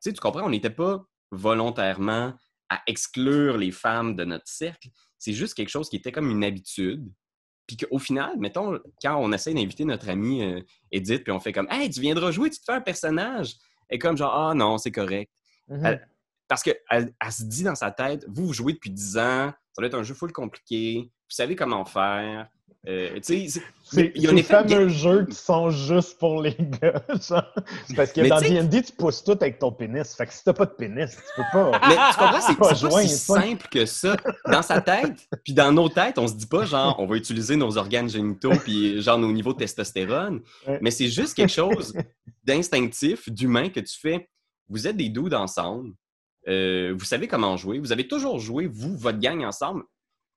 sais, tu comprends, on n'était pas volontairement à exclure les femmes de notre cercle. C'est juste quelque chose qui était comme une habitude. Puis qu'au final, mettons, quand on essaie d'inviter notre amie euh, Edith, puis on fait comme Hey, tu viendras jouer, tu te fais un personnage. Et comme genre, ah non, c'est correct. Mm-hmm. Parce qu'elle elle se dit dans sa tête, vous, vous jouez depuis 10 ans, ça doit être un jeu full compliqué, savez comment faire. Euh, c'est les fameux jeux qui sont juste pour les gars. Parce que dans D&D, tu pousses tout avec ton pénis. Fait que si t'as pas de pénis, tu peux pas. Mais tu comprends, c'est pas, pas si simple que ça. Dans sa tête, puis dans nos têtes, on se dit pas genre, on va utiliser nos organes génitaux puis genre nos niveaux de testostérone. Mais c'est juste quelque chose d'instinctif, d'humain que tu fais. Vous êtes des doudes ensemble euh, vous savez comment jouer. Vous avez toujours joué, vous, votre gang ensemble.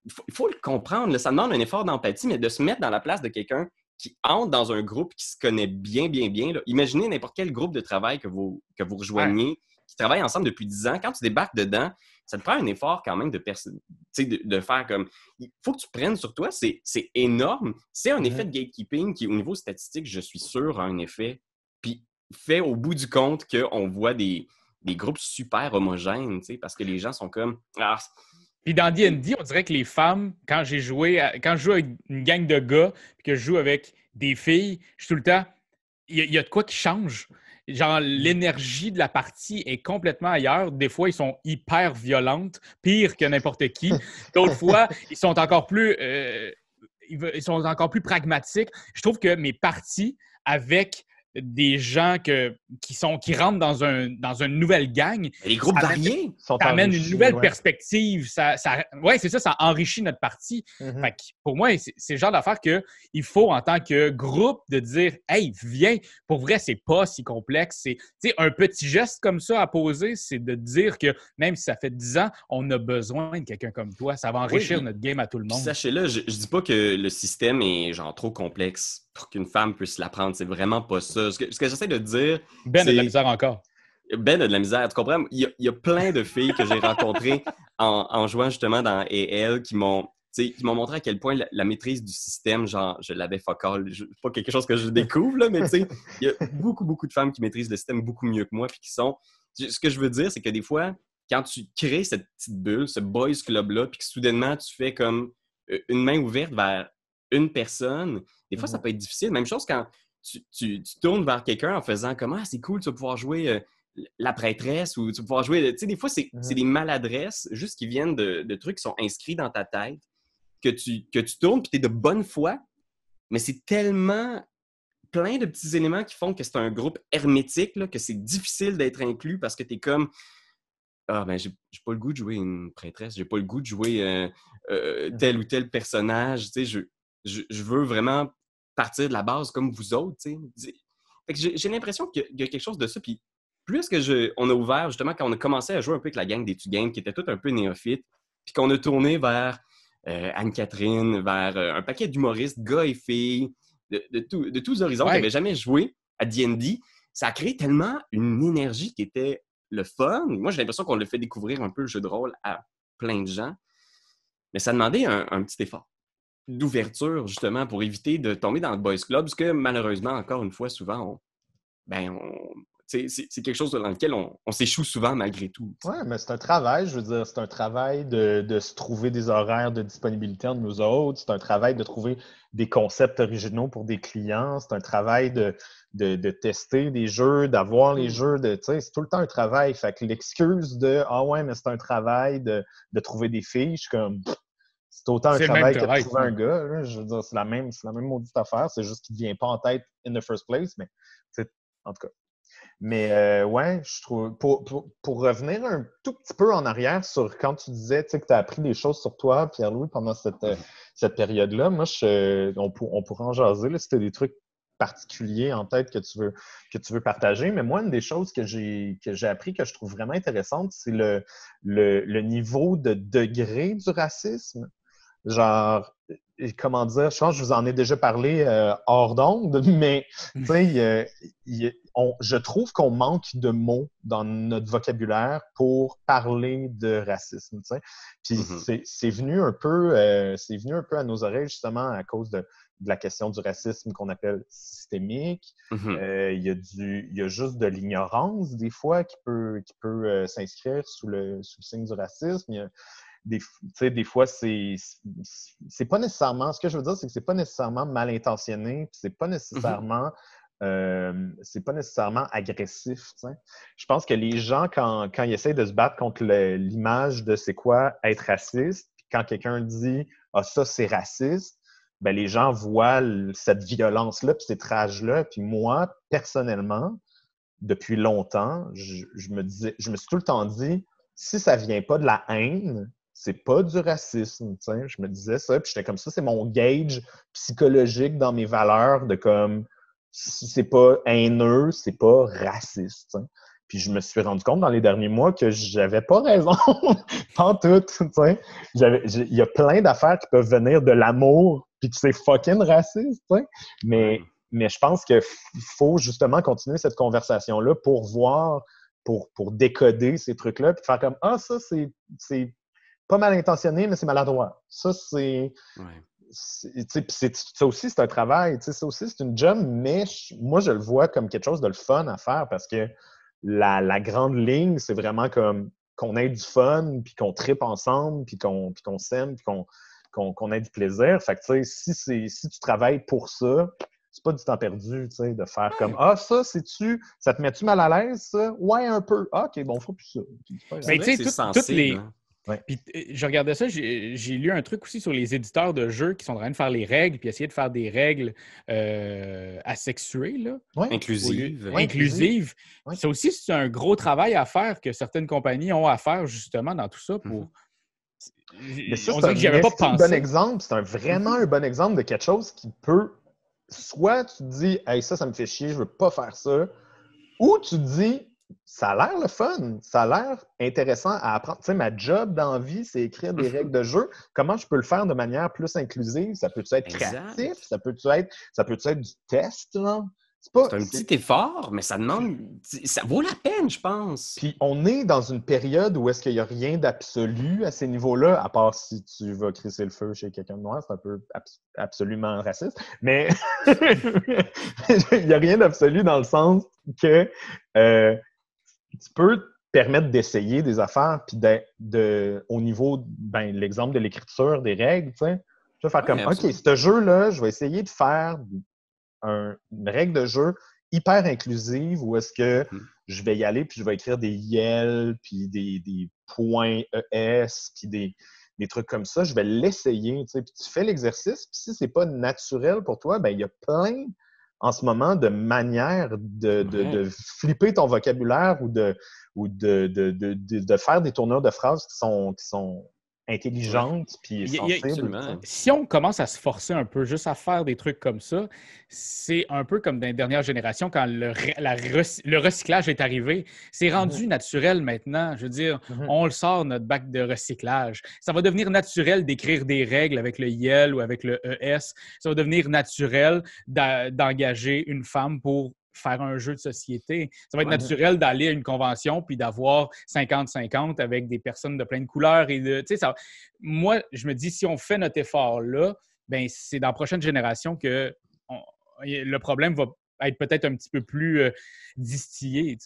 Il faut, le comprendre. ça demande un effort d'empathie, mais de se mettre dans la place de quelqu'un qui entre dans un groupe qui se connaît bien, bien, bien. Imaginez n'importe quel groupe de travail que vous, que vous rejoignez, qui travaille ensemble depuis 10 ans. Quand tu débarques dedans, ça te prend un effort quand même de, de, de faire comme. Il faut que tu prennes sur toi, c'est énorme. C'est un effet de gatekeeping qui, au niveau statistique, je suis sûr, a un effet. Puis fait au bout du compte qu'on voit des, des groupes super homogènes, parce que les gens sont comme Ah, Puis dans D&D, on dirait que les femmes, quand j'ai joué, quand je joue avec une gang de gars, puis que je joue avec des filles, je suis tout le temps, il y, a de quoi qui change. Genre, l'énergie de la partie est complètement ailleurs. Des fois, ils sont hyper violentes, pire que n'importe qui. D'autres fois, ils sont encore plus, euh, ils sont encore plus pragmatiques. Je trouve que mes parties avec des gens que, qui, sont, qui rentrent dans, un, dans une nouvelle gang. Les groupes variés sont Ça amène une nouvelle perspective. Ça, ça oui, c'est ça, ça enrichit notre partie. Mm-hmm. pour moi, c'est le genre d'affaire qu'il faut, en tant que groupe, de dire Hey, viens, pour vrai, c'est pas si complexe. C'est un petit geste comme ça à poser, c'est de dire que même si ça fait 10 ans, on a besoin de quelqu'un comme toi. Ça va enrichir notre game à tout le monde. Sachez-le, je, je dis pas que le système est genre trop complexe pour qu'une femme puisse l'apprendre. C'est vraiment pas ça. Ce que, j'essaie de dire. Ben a de la misère encore. Ben a de la misère. Tu comprends? Il y a, plein de filles que j'ai rencontrées en, jouant justement dans EL qui m'ont qui m'ont montré à quel point la, maîtrise du système, genre, je l'avais fuck all. pas quelque chose que je découvre, là, mais tu sais, il y a beaucoup, beaucoup de femmes qui maîtrisent le système beaucoup mieux que moi, puis qui sont. Ce que je veux dire, c'est que des fois, quand tu crées cette petite bulle, ce boys club-là, puis que soudainement, tu fais comme euh, une main ouverte vers une personne, des fois, ça mmh peut être difficile. Même chose quand tu, tournes vers quelqu'un en faisant comme Ah, c'est cool, tu vas pouvoir jouer euh, la prêtresse ou tu vas pouvoir jouer. Tu sais, des fois, c'est mmh des maladresses juste qui viennent de, trucs qui sont inscrits dans ta tête que tu, que tu tournes puis tu es de bonne foi, mais c'est tellement plein de petits éléments qui font que c'est un groupe hermétique, là, que c'est difficile d'être inclus parce que tu es comme ah, ben, j'ai pas le goût de jouer une prêtresse, j'ai pas le goût de jouer euh, euh, mmh tel ou tel personnage. Tu sais, je, je, veux vraiment partir de la base comme vous autres. J'ai l'impression qu'il y, a quelque chose de ça. Puis plus que je, on a ouvert, justement, quand on a commencé à jouer un peu avec la gang des Games, qui était tout un peu néophyte, puis qu'on a tourné vers euh, Anne-Catherine, vers euh, un paquet d'humoristes, gars et filles, de, de, tous horizons qui n'avaient jamais joué à D&D, ça a créé tellement une énergie qui était le fun. Moi, j'ai l'impression qu'on le fait découvrir un peu le jeu de rôle à plein de gens. Mais ça demandait un petit effort d'ouverture, justement, pour éviter de tomber dans le boys club, parce que malheureusement, encore une fois, souvent, ben, c'est quelque chose dans lequel on, s'échoue souvent malgré tout. Oui, mais c'est un travail, je veux dire, c'est un travail de, se trouver des horaires de disponibilité entre nous autres, c'est un travail de trouver des concepts originaux pour des clients, c'est un travail de, de, tester des jeux, d'avoir les mm. jeux, de, c'est tout le temps un travail. Fait que l'excuse de « Ah ouais, mais c'est un travail de, trouver des filles », je suis comme c'est autant un travail que de trouver un gars. Je veux dire, c'est la même, la même maudite affaire. C'est juste qu'il ne vient pas en tête in the first place, mais en tout cas. Mais euh, ouais, je trouve. Pour, pour, revenir un tout petit peu en arrière sur quand tu disais que tu as appris des choses sur toi, Pierre-Louis, pendant cette, euh, cette période-là, moi, je, on, on pourrait en jaser. Là, c'était des trucs particuliers en tête que tu veux, que tu veux partager. Mais moi, une des choses que j'ai, que j'ai appris que je trouve vraiment intéressante, c'est le, le, le, niveau de degré du racisme genre, comment dire, je pense que je vous en ai déjà parlé euh, hors d'onde, mais je trouve qu'on manque de mots dans notre vocabulaire pour parler de racisme. Puis mm-hmm. c'est venu un peu, euh, c'est venu un peu à nos oreilles justement à cause de, la question du racisme qu'on appelle systémique. Mm-hmm. Euh, il, y a du, il y a juste de l'ignorance des fois qui peut, qui peut s'inscrire sous le, sous le signe du racisme des, des fois, c'est pas nécessairement. Ce que je veux dire, c'est que c'est pas nécessairement mal intentionné, c'est pas mm-hmm. nécessairement. Euh, c'est pas nécessairement agressif. Je pense que les gens, quand, quand ils essayent de se battre contre l'image de c'est quoi être raciste, quand quelqu'un dit Ah, ça, c'est raciste, ben, les gens voient cette violence-là, puis cette rage-là. Puis moi, personnellement, depuis longtemps, je, je, me disais, je me suis tout le temps dit si ça vient pas de la haine, c'est pas du racisme. Je me disais ça, puis j'étais comme ça, c'est mon gauge psychologique dans mes valeurs de comme si c'est pas haineux, c'est pas raciste. Puis je me suis rendu compte dans les derniers mois que j'avais pas raison. pas tout. Il y a plein d'affaires qui peuvent venir de l'amour, puis que c'est fucking raciste. Mais, mais je pense qu'il faut justement continuer cette conversation-là pour voir, pour, pour décoder ces trucs-là, puis faire comme Ah, ça, c'est pas mal intentionné, mais c'est maladroit. Ça, c'est. Ça aussi, c'est un travail. Ça aussi, c'est une job, mais moi, je le vois comme quelque chose de le fun à faire parce que la, grande ligne, c'est vraiment comme qu'on ait du fun, puis qu'on tripe ensemble, puis qu'on s'aime, puis qu'on ait du plaisir. Fait que, si, si tu travailles pour ça, c'est pas du temps perdu, tu sais, de faire comme Ah, ça, c'est-tu, ça te met-tu mal à l'aise, ça? Ouais, un peu. Ah, ok, bon, on fera plus ça. Mais tu sais, toutes les. Hein. Puis euh, je regardais ça, j'ai lu un truc aussi sur les éditeurs de jeux qui sont en train de faire les règles, puis essayer de faire des règles euh, asexuées, là. Inclusives. Inclusives. Ça aussi, c'est un gros travail à faire que certaines compagnies ont à faire justement dans tout ça pour. Mm-hmm. Mais ça, c'est un, pas bon exemple. C'est vraiment un bon exemple de quelque chose qui peut soit tu te dis, hey, ça, ça me fait chier, je veux pas faire ça, ou tu te dis, ça a l'air le fun, ça a l'air intéressant à apprendre. Tu sais, ma job d'envie, c'est écrire des règles de jeu. Comment je peux le faire de manière plus inclusive? Ça peut être créatif? Ça peut être, ça peut être du test? C'est un petit effort, mais ça demande. Ça vaut la peine, je pense. Puis on est dans une période où est-ce qu'il n'y a rien d'absolu à ces niveaux-là, à part si tu vas crisser le feu chez quelqu'un de noir, c'est un peu absolument raciste. Mais il n'y a rien d'absolu dans le sens que euh, tu peux te permettre d'essayer des affaires, puis de, au niveau, ben, l'exemple de l'écriture, des règles, tu sais. Tu vas faire comme, OK, ce jeu-là, je vais essayer de faire une règle de jeu hyper inclusive où est-ce que mmh. je vais y aller puis je vais écrire des YEL, puis des, points ES, puis des, trucs comme ça. Je vais l'essayer, tu sais. Puis tu fais l'exercice, puis si c'est pas naturel pour toi, ben il y a plein en ce moment de manières de, flipper ton vocabulaire ou de, ou de, de, faire des tournures de phrases qui sont, qui sont intelligente puis sensible. si on commence à se forcer un peu juste à faire des trucs comme ça, c'est un peu comme dans les dernières générations quand le, le recyclage est arrivé. C'est mm-hmm. rendu naturel maintenant. Je veux dire, mm-hmm. on le sort, notre bac de recyclage. Ça va devenir naturel d'écrire des règles avec le YEL ou avec le ES. Ça va devenir naturel d'engager une femme pour faire un jeu de société. Ça va être naturel d'aller à une convention puis d'avoir 50-50 avec des personnes de plein de couleurs. Et de, ça, moi, je me dis, si on fait notre effort-là, ben c'est dans la prochaine génération que le problème va être peut-être un petit peu plus euh, distillé.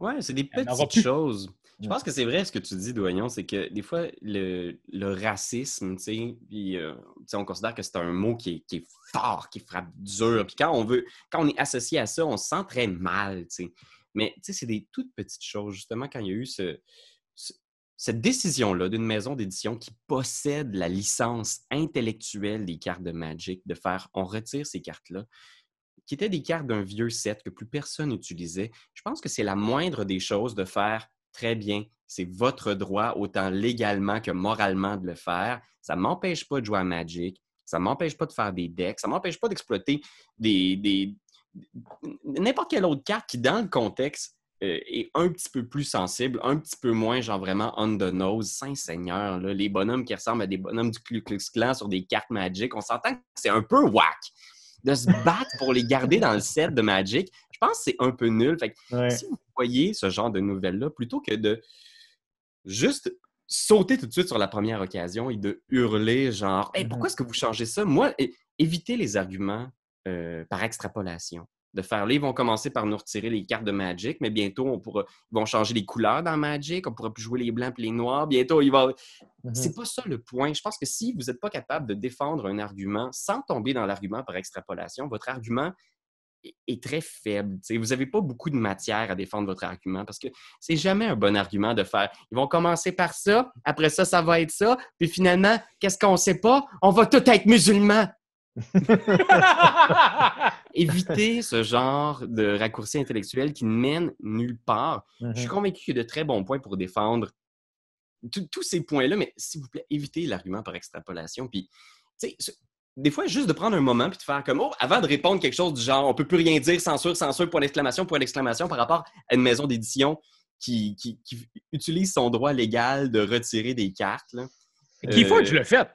Oui, c'est des petites choses. Je pense que c'est vrai ce que tu dis, Doyon, c'est que des fois, le, racisme, tu sais, puis, euh, on considère que c'est un mot qui est, fort, qui frappe dur. Puis quand on veut, quand on est associé à ça, on se sent très mal, tu sais. Mais tu sais, c'est des toutes petites choses. Justement, quand il y a eu cette décision-là d'une maison d'édition qui possède la licence intellectuelle des cartes de Magic, de faire on retire ces cartes-là, qui étaient des cartes d'un vieux set que plus personne n'utilisait, je pense que c'est la moindre des choses de faire très bien. C'est votre droit, autant légalement que moralement, de le faire. Ça ne m'empêche pas de jouer à Magic. Ça ne m'empêche pas de faire des decks. Ça ne m'empêche pas d'exploiter des, n'importe quelle autre carte qui, dans le contexte, euh, est un petit peu plus sensible, un petit peu moins, genre vraiment on the nose, Saint-Seigneur, les bonhommes qui ressemblent à des bonhommes du Ku Klux Klan sur des cartes Magic, on s'entend que c'est un peu whack. De se battre pour les garder dans le set de Magic, je pense que c'est un peu nul. Fait Si vous voyez ce genre de nouvelles-là, plutôt que de juste sauter tout de suite sur la première occasion et de hurler genre pourquoi est-ce que vous changez ça? Moi, évitez les arguments euh, par extrapolation. De faire là, ils vont commencer par nous retirer les cartes de Magic, mais bientôt, on pourra, ils vont changer les couleurs dans Magic, on pourra plus jouer les blancs et les noirs. Bientôt, il va. Mm-hmm. C'est pas ça le point. Je pense que si vous n'êtes pas capable de défendre un argument sans tomber dans l'argument par extrapolation, votre argument est très faible. vous n'avez pas beaucoup de matière à défendre votre argument parce que c'est jamais un bon argument de faire ils vont commencer par ça, après ça, ça va être ça, puis finalement, qu'est-ce qu'on ne sait pas? On va tout être musulmans! Évitez ce genre de raccourci intellectuel qui ne mène nulle part. Je suis mm-hmm. convaincu qu'il y a de très bons points pour défendre tous ces points-là, mais s'il vous plaît, évitez l'argument par extrapolation. Puis, des fois, juste de prendre un moment puis de faire comme, oh, avant de répondre quelque chose du genre, on peut plus rien dire, censure, censure, point d'exclamation, point d'exclamation, par rapport à une maison d'édition qui, utilise son droit légal de retirer des cartes. Là. Qu'il faut que je le fasse.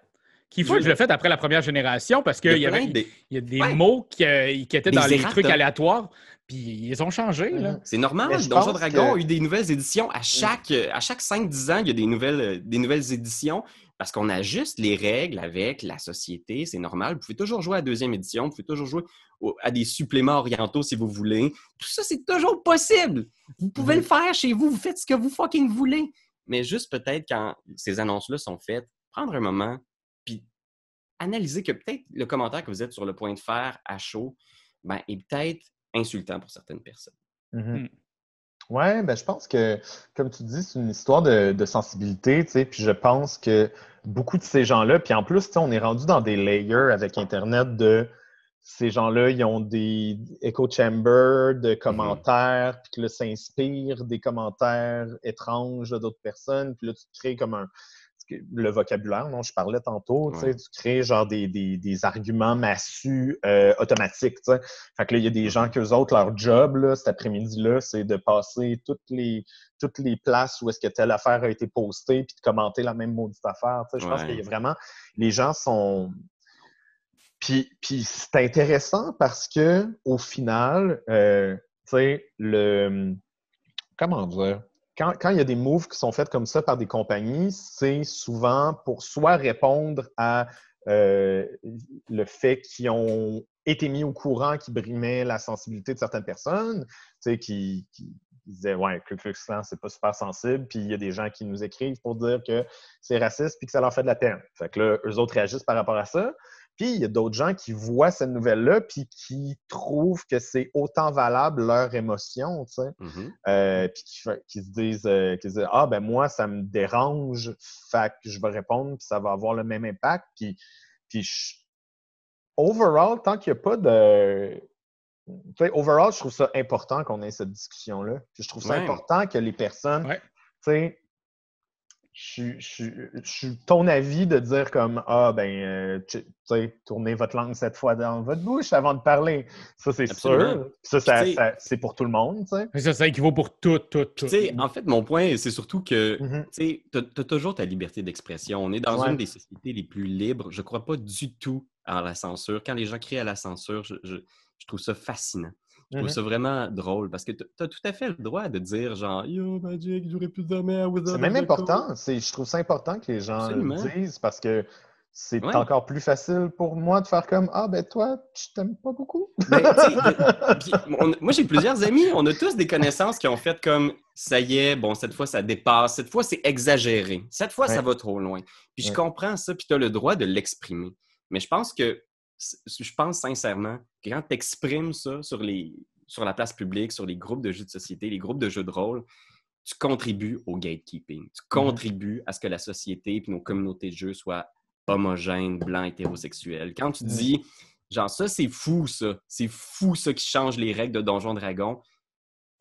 Qu'il faut que je le fasse après la première génération parce qu'il y, avait des, il y a des mots qui, euh, qui étaient dans les trucs aléatoires. Puis ils ont changé. C'est normal. Donjon Dragon a eu des nouvelles éditions. À chaque, à chaque 5-10 ans, il y a des nouvelles, des nouvelles éditions parce qu'on ajuste les règles avec la société, c'est normal. Vous pouvez toujours jouer à la deuxième édition, vous pouvez toujours jouer à des suppléments orientaux si vous voulez. Tout ça, c'est toujours possible. Vous pouvez le faire chez vous, vous faites ce que vous fucking voulez. mais juste peut-être quand ces annonces-là sont faites, prendre un moment, puis analyser que peut-être le commentaire que vous êtes sur le point de faire à chaud ben, est peut-être insultant pour certaines personnes. Mm-hmm. Mm. Oui, ben, je pense que, comme tu dis, c'est une histoire de, de sensibilité, tu sais, puis je pense que beaucoup de ces gens-là, puis en plus, on est rendu dans des layers avec Internet de ces gens-là, ils ont des echo chambers de mm-hmm. commentaires, puis que là, s'inspire des commentaires étranges d'autres personnes, puis là, tu crées comme un, le vocabulaire dont je parlais tantôt, tu crées genre des, des, arguments massus euh, automatiques. Fait que là, il y a des gens qu'eux autres, leur job là, cet après-midi-là, c'est de passer toutes les, toutes les places où est-ce que telle affaire a été postée puis de commenter la même maudite affaire. Je pense qu'il y a vraiment. Les gens sont. Puis, puis c'est intéressant parce que au final, euh, tu sais, le. Comment dire? Quand, il y a des moves qui sont faits comme ça par des compagnies, c'est souvent pour soit répondre à euh, le fait qu'ils ont été mis au courant qui brimait la sensibilité de certaines personnes, tu qui, qui disaient Ouais, Ku Klux c'est pas super sensible, puis il y a des gens qui nous écrivent pour dire que c'est raciste puis que ça leur fait de la peine. Fait que là, eux autres réagissent par rapport à ça. Puis il y a d'autres gens qui voient cette nouvelle-là puis qui trouvent que c'est autant valable leur émotion, tu sais. Mm-hmm. Euh, puis qui, se disent, euh, qui disent Ah, ben moi, ça me dérange, fait que je vais répondre, puis ça va avoir le même impact. Puis, puis overall, tant qu'il n'y a pas de. Tu sais, overall, je trouve ça important qu'on ait cette discussion-là. Puis je trouve ça important que les personnes, tu sais, je, suis ton avis de dire comme Ah, ben, euh, tu sais, tournez votre langue cette fois dans votre bouche avant de parler. Ça, c'est sûr. Ça, ça, c'est pour tout le monde, tu sais. Ça, ça équivaut pour tout, tout, tout. En fait, mon point, c'est surtout que mm-hmm. tu as, toujours ta liberté d'expression. On est dans une des sociétés les plus libres. Je ne crois pas du tout à la censure. Quand les gens crient à la censure, je, je trouve ça fascinant. Je trouve mmh ça vraiment drôle parce que tu as tout à fait le droit de dire genre Yo Magic, j'aurais plus jamais à C'est même important. Je trouve ça important que les gens le disent parce que c'est encore plus facile pour moi de faire comme Ah ben toi, tu t'aimes pas beaucoup. Ben, moi j'ai plusieurs amis, on a tous des connaissances qui ont fait comme ça y est, bon, cette fois ça dépasse, cette fois c'est exagéré, cette fois ça va trop loin. Puis je comprends ça, puis tu as le droit de l'exprimer. Mais je pense que je pense sincèrement que quand tu exprimes ça sur, les, sur la place publique, sur les groupes de jeux de société, les groupes de jeux de rôle, tu contribues au gatekeeping. Tu mmh contribues à ce que la société et nos communautés de jeux soient homogènes, blancs, hétérosexuels. Quand tu dis, genre, ça, c'est fou, ça. C'est fou, ça, qui change les règles de Donjon Dragon.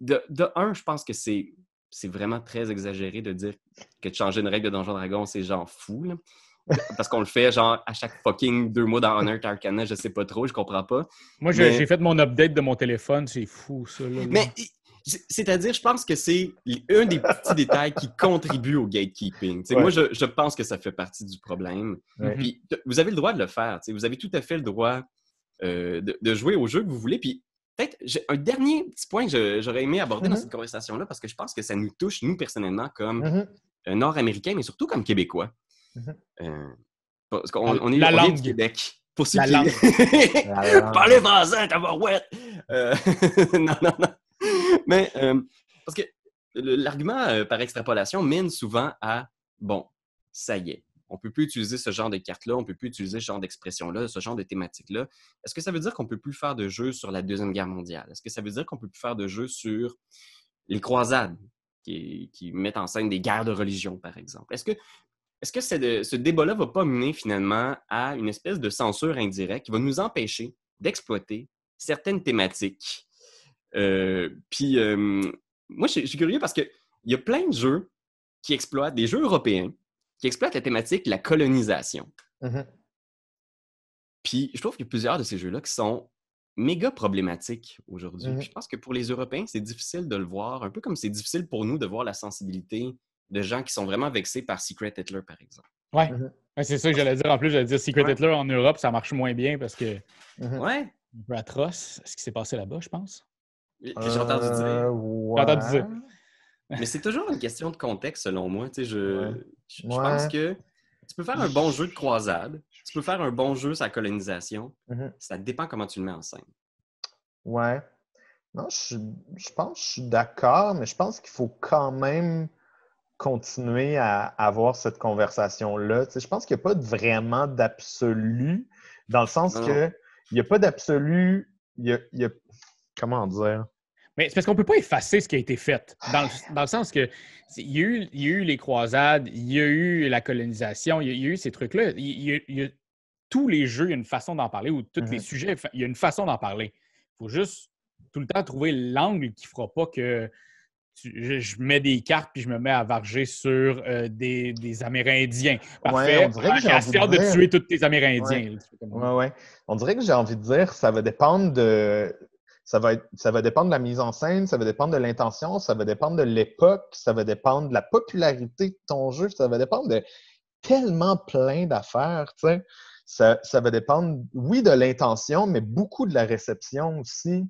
De, de un, je pense que c'est c'est vraiment très exagéré de dire que de changer une règle de Donjon Dragon, c'est genre fou. Là. Parce qu'on le fait genre à chaque fucking deux mois dans Honor Arcana, je sais pas trop, je comprends pas. Moi, j'ai fait mon update de mon téléphone, c'est fou ça. Mais c'est-à-dire, je pense que c'est un des petits détails qui contribue au gatekeeping. Moi, je, pense que ça fait partie du problème. Puis, vous avez le droit de le faire. Vous avez tout à fait le droit euh, de, jouer au jeu que vous voulez. Puis peut-être un dernier petit point que j'aurais aimé aborder dans mm-hmm. cette conversation-là, parce que je pense que ça nous touche, nous, personnellement, comme mm-hmm. Nord-Américains, mais surtout comme Québécois. Mhm. Euh, parce qu'on on est, la langue. du Québec. Pour ceux la qui... langue. Parlez français, tabarouette! Euh... non, non, non. Mais euh, parce que l'argument euh, par extrapolation mène souvent à bon, ça y est, on ne peut plus utiliser ce genre de carte-là, on ne peut plus utiliser ce genre d'expression-là, ce genre de thématique-là. Est-ce que ça veut dire qu'on ne peut plus faire de jeux sur la Deuxième Guerre mondiale? Est-ce que ça veut dire qu'on ne peut plus faire de jeux sur les croisades qui, qui, mettent en scène des guerres de religion, par exemple? Est-ce que est-ce que ce débat-là ne va pas mener finalement à une espèce de censure indirecte qui va nous empêcher d'exploiter certaines thématiques? Euh, puis, euh, moi, je, suis curieux parce qu'il y a plein de jeux qui exploitent, des jeux européens, qui exploitent la thématique de la colonisation. Mm-hmm. Puis, je trouve qu'il y a plusieurs de ces jeux-là qui sont méga problématiques aujourd'hui. Mm-hmm. Je pense que pour les Européens, c'est difficile de le voir, un peu comme c'est difficile pour nous de voir la sensibilité de gens qui sont vraiment vexés par Secret Hitler, par exemple. Ouais. Mhm. c'est ça que j'allais dire. En plus, j'allais dire Secret Hitler en Europe, ça marche moins bien parce que. Mhm. Ouais. Un peu atroce, ce qui s'est passé là-bas, je pense? J'ai entendu dire. Euh, J'ai entendu dire. Mais c'est toujours une question de contexte, selon moi. Tu sais, je, je, pense que tu peux faire un bon jeu de croisade, tu peux faire un bon jeu sur la colonisation. Mhm. Ça dépend comment tu le mets en scène. Ouais. Non, je, je pense que je suis d'accord, mais je pense qu'il faut quand même continuer à avoir cette conversation-là. je pense qu'il n'y a pas vraiment d'absolu, dans le sens que il n'y a pas d'absolu. Il y a, Comment dire? Mais c'est parce qu'on ne peut pas effacer ce qui a été fait. Dans le, sens que il y, a eu, les croisades, il y a eu la colonisation, il y a, eu ces trucs-là. Il, y a, tous les jeux, il y a une façon d'en parler, ou tous les mm-hmm. sujets, il y a une façon d'en parler. Il faut juste tout le temps trouver l'angle qui ne fera pas que je, mets des cartes puis je me mets à varger sur euh, des, Amérindiens. Parfait. on dirait que j'ai envie de, tuer tous tes Amérindiens. Ouais. ouais, On dirait que j'ai envie de dire ça va dépendre de. Ça va, ça va dépendre de la mise en scène, ça va dépendre de l'intention, ça va dépendre de l'époque, ça va dépendre de la popularité de ton jeu, ça va dépendre de tellement plein d'affaires, tu sais. Ça, ça, va dépendre, oui, de l'intention, mais beaucoup de la réception aussi.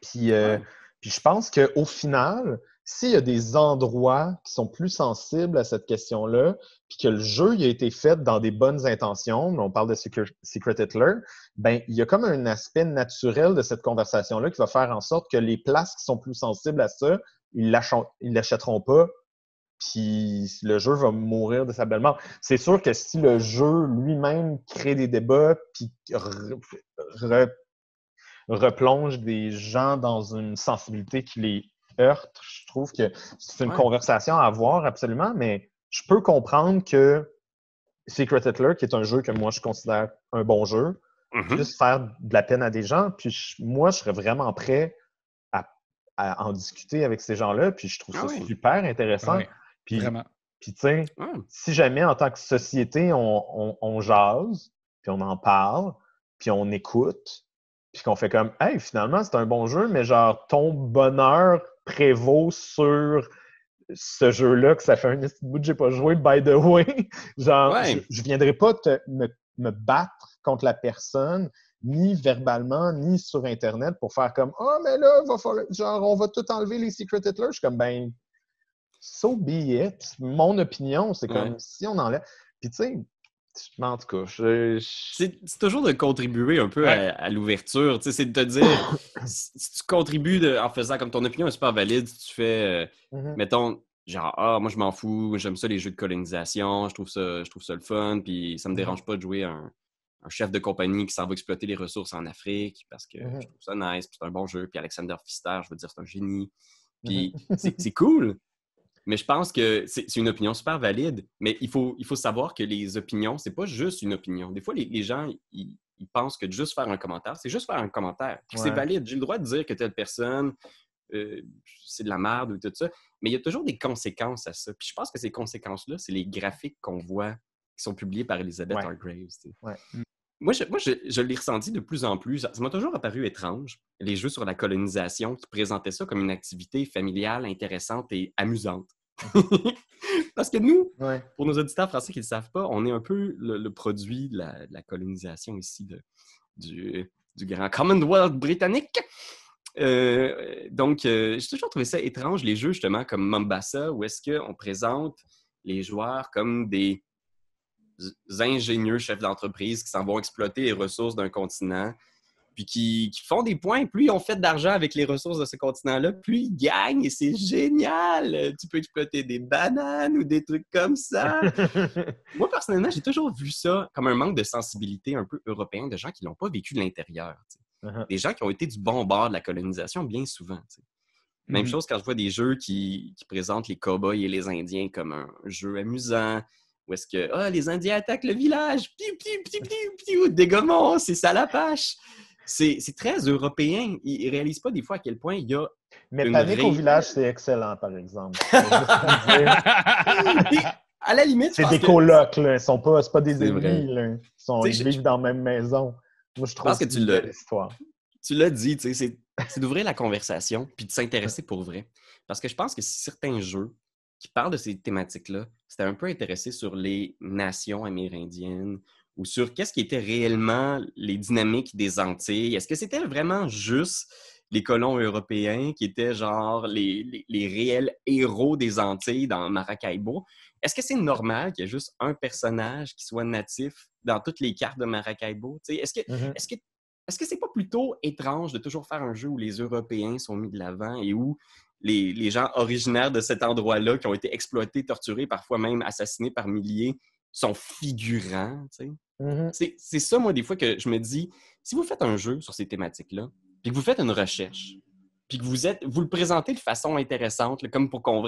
Puis, euh, puis je pense qu'au final, s'il y a des endroits qui sont plus sensibles à cette question-là, puis que le jeu a été fait dans des bonnes intentions, on parle de Secret, Hitler, ben il y a comme un aspect naturel de cette conversation-là qui va faire en sorte que les places qui sont plus sensibles à ça, ils l'achèteront pas, puis le jeu va mourir de sa belle mort. C'est sûr que si le jeu lui-même crée des débats, puis replonge des gens dans une sensibilité qui les heurte. Je trouve que c'est une conversation à avoir absolument, mais je peux comprendre que Secret Hitler, qui est un jeu que moi je considère un bon jeu, mm-hmm. puisse faire de la peine à des gens. Puis moi, je serais vraiment prêt à, en discuter avec ces gens-là. Puis je trouve ah ça super intéressant. Puis, Puis tu sais, si jamais en tant que société, on, on jase, puis on en parle, puis on écoute, puis qu'on fait comme Hey, finalement, c'est un bon jeu, mais genre ton bonheur prévaut sur ce jeu-là, que ça fait un petit bout que j'ai pas joué, by the way. genre, je, viendrai pas te, me, battre contre la personne, ni verbalement, ni sur Internet pour faire comme Oh, mais là, va genre, on va tout enlever les Secret Hitler. Je suis comme ben so be it. Mon opinion, c'est comme si on enlève. Puis tu sais, en tout cas, c'est toujours de contribuer un peu à, l'ouverture. C'est de te dire, si tu contribues en faisant comme ton opinion est super valide, si tu fais, euh, mm-hmm. mettons, genre, ah, moi je m'en fous, j'aime ça les jeux de colonisation, je trouve ça, je trouve ça le fun, puis ça me mm-hmm. dérange pas de jouer un, chef de compagnie qui s'en va exploiter les ressources en Afrique parce que mm-hmm. je trouve ça nice, puis c'est un bon jeu, puis Alexander Pfister, je veux dire, c'est un génie. Puis c'est cool, mais je pense que c'est une opinion super valide. Mais il faut, il faut savoir que les opinions, c'est pas juste une opinion. Des fois, les, gens, ils, pensent que de juste faire un commentaire, c'est juste faire un commentaire. C'est valide. J'ai le droit de dire que telle personne, euh, c'est de la merde ou tout ça. Mais il y a toujours des conséquences à ça. Puis je pense que ces conséquences-là, c'est les graphiques qu'on voit qui sont publiés par Elizabeth Hargraves. Mm. Moi, je, moi je, l'ai ressenti de plus en plus. Ça m'a toujours apparu étrange, les jeux sur la colonisation qui présentaient ça comme une activité familiale intéressante et amusante. Parce que nous, pour nos auditeurs français qui ne le savent pas, on est un peu le, produit de la, colonisation ici de, du, grand Commonwealth britannique. Euh, donc, euh, j'ai toujours trouvé ça étrange, les jeux justement comme Mombasa, où est-ce qu'on présente les joueurs comme des ingénieux chefs d'entreprise qui s'en vont exploiter les ressources d'un continent puis qui, font des points. Plus ils ont fait d'argent avec les ressources de ce continent-là, plus ils gagnent et c'est génial. Tu peux exploiter des bananes ou des trucs comme ça. Moi, personnellement, j'ai toujours vu ça comme un manque de sensibilité un peu européen de gens qui n'ont pas vécu de l'intérieur. Uh-huh. Des gens qui ont été du bon bord de la colonisation bien souvent. Même mm-hmm. chose quand je vois des jeux qui, présentent les cowboys et les Indiens comme un jeu amusant, où est-ce que ah, les Indiens attaquent le village, piou, piou, piou, piou, piou, dégomons, c'est ça la pâche c'est très européen. Ils ne réalisent pas des fois à quel point il y a. Mais Panique au village, c'est excellent, par exemple. à la limite. C'est des colocs, là. Ils sont pas, pas des ennemis, là. Ils, sont, vivent dans la même maison. Moi, je trouve que tu l'as. Tu l'as dit, tu sais, c'est d'ouvrir la conversation puis de s'intéresser pour vrai. Parce que je pense que si certains jeux qui parlent de ces thématiques-là, c'était un peu intéressé sur les nations amérindiennes ou sur qu'est-ce qui était réellement les dynamiques des Antilles? Est-ce que c'était vraiment juste les colons européens qui étaient genre les, réels héros des Antilles dans Maracaibo? Est-ce que c'est normal qu'il y ait juste un personnage qui soit natif dans toutes les cartes de Maracaibo? Est-ce que mm-hmm. est-ce que est-ce que c'est pas plutôt étrange de toujours faire un jeu où les Européens sont mis de l'avant et où les, gens originaires de cet endroit-là qui ont été exploités, torturés, parfois même assassinés par milliers, sont figurants. Mm-hmm. C'est ça, moi, des fois, que je me dis, si vous faites un jeu sur ces thématiques-là, puis que vous faites une recherche, puis que vous, êtes, vous le présentez de façon intéressante, comme pour qu'on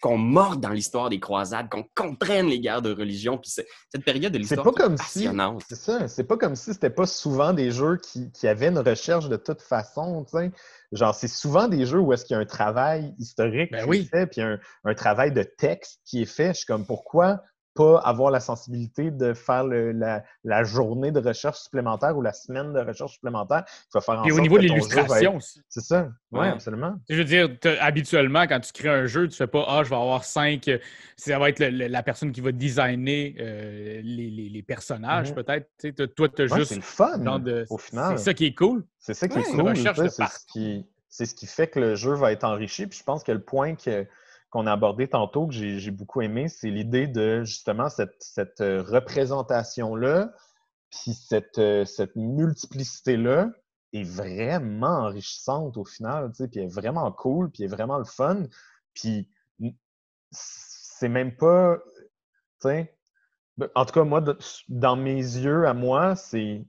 qu'on morde dans l'histoire des croisades, qu'on comprenne les guerres de religion, puis cette période de l'histoire c'est pas comme si c'est ça, c'est pas comme si c'était pas souvent des jeux qui, qui, avaient une recherche de toute façon, tu sais. Genre, c'est souvent des jeux où est-ce qu'il y a un travail historique ben qui est fait, puis un, un, travail de texte qui est fait. Je suis comme, pourquoi pas avoir la sensibilité de faire la, journée de recherche supplémentaire ou la semaine de recherche supplémentaire. Il faire en Et au niveau de l'illustration aussi. C'est ça. Oui, absolument. Je veux dire, habituellement, quand tu crées un jeu, tu fais pas Ah, je vais avoir cinq. Ça va être la personne qui va designer euh, les, personnages, mm-hmm. peut-être. Toi, tu as juste. C'est le fun, au final. C'est ça qui est cool. C'est ça qui est cool. C'est ce qui, ce qui fait que le jeu va être enrichi. Puis je pense que le point que qu'on a abordé tantôt, que j'ai beaucoup aimé, c'est l'idée de justement cette, euh, représentation-là, puis cette, euh, cette multiplicité-là est vraiment enrichissante au final, tu sais, puis est vraiment cool, puis est vraiment le fun. Puis c'est même pas, tu sais, ben, en tout cas, moi, dans mes yeux, à moi, c'est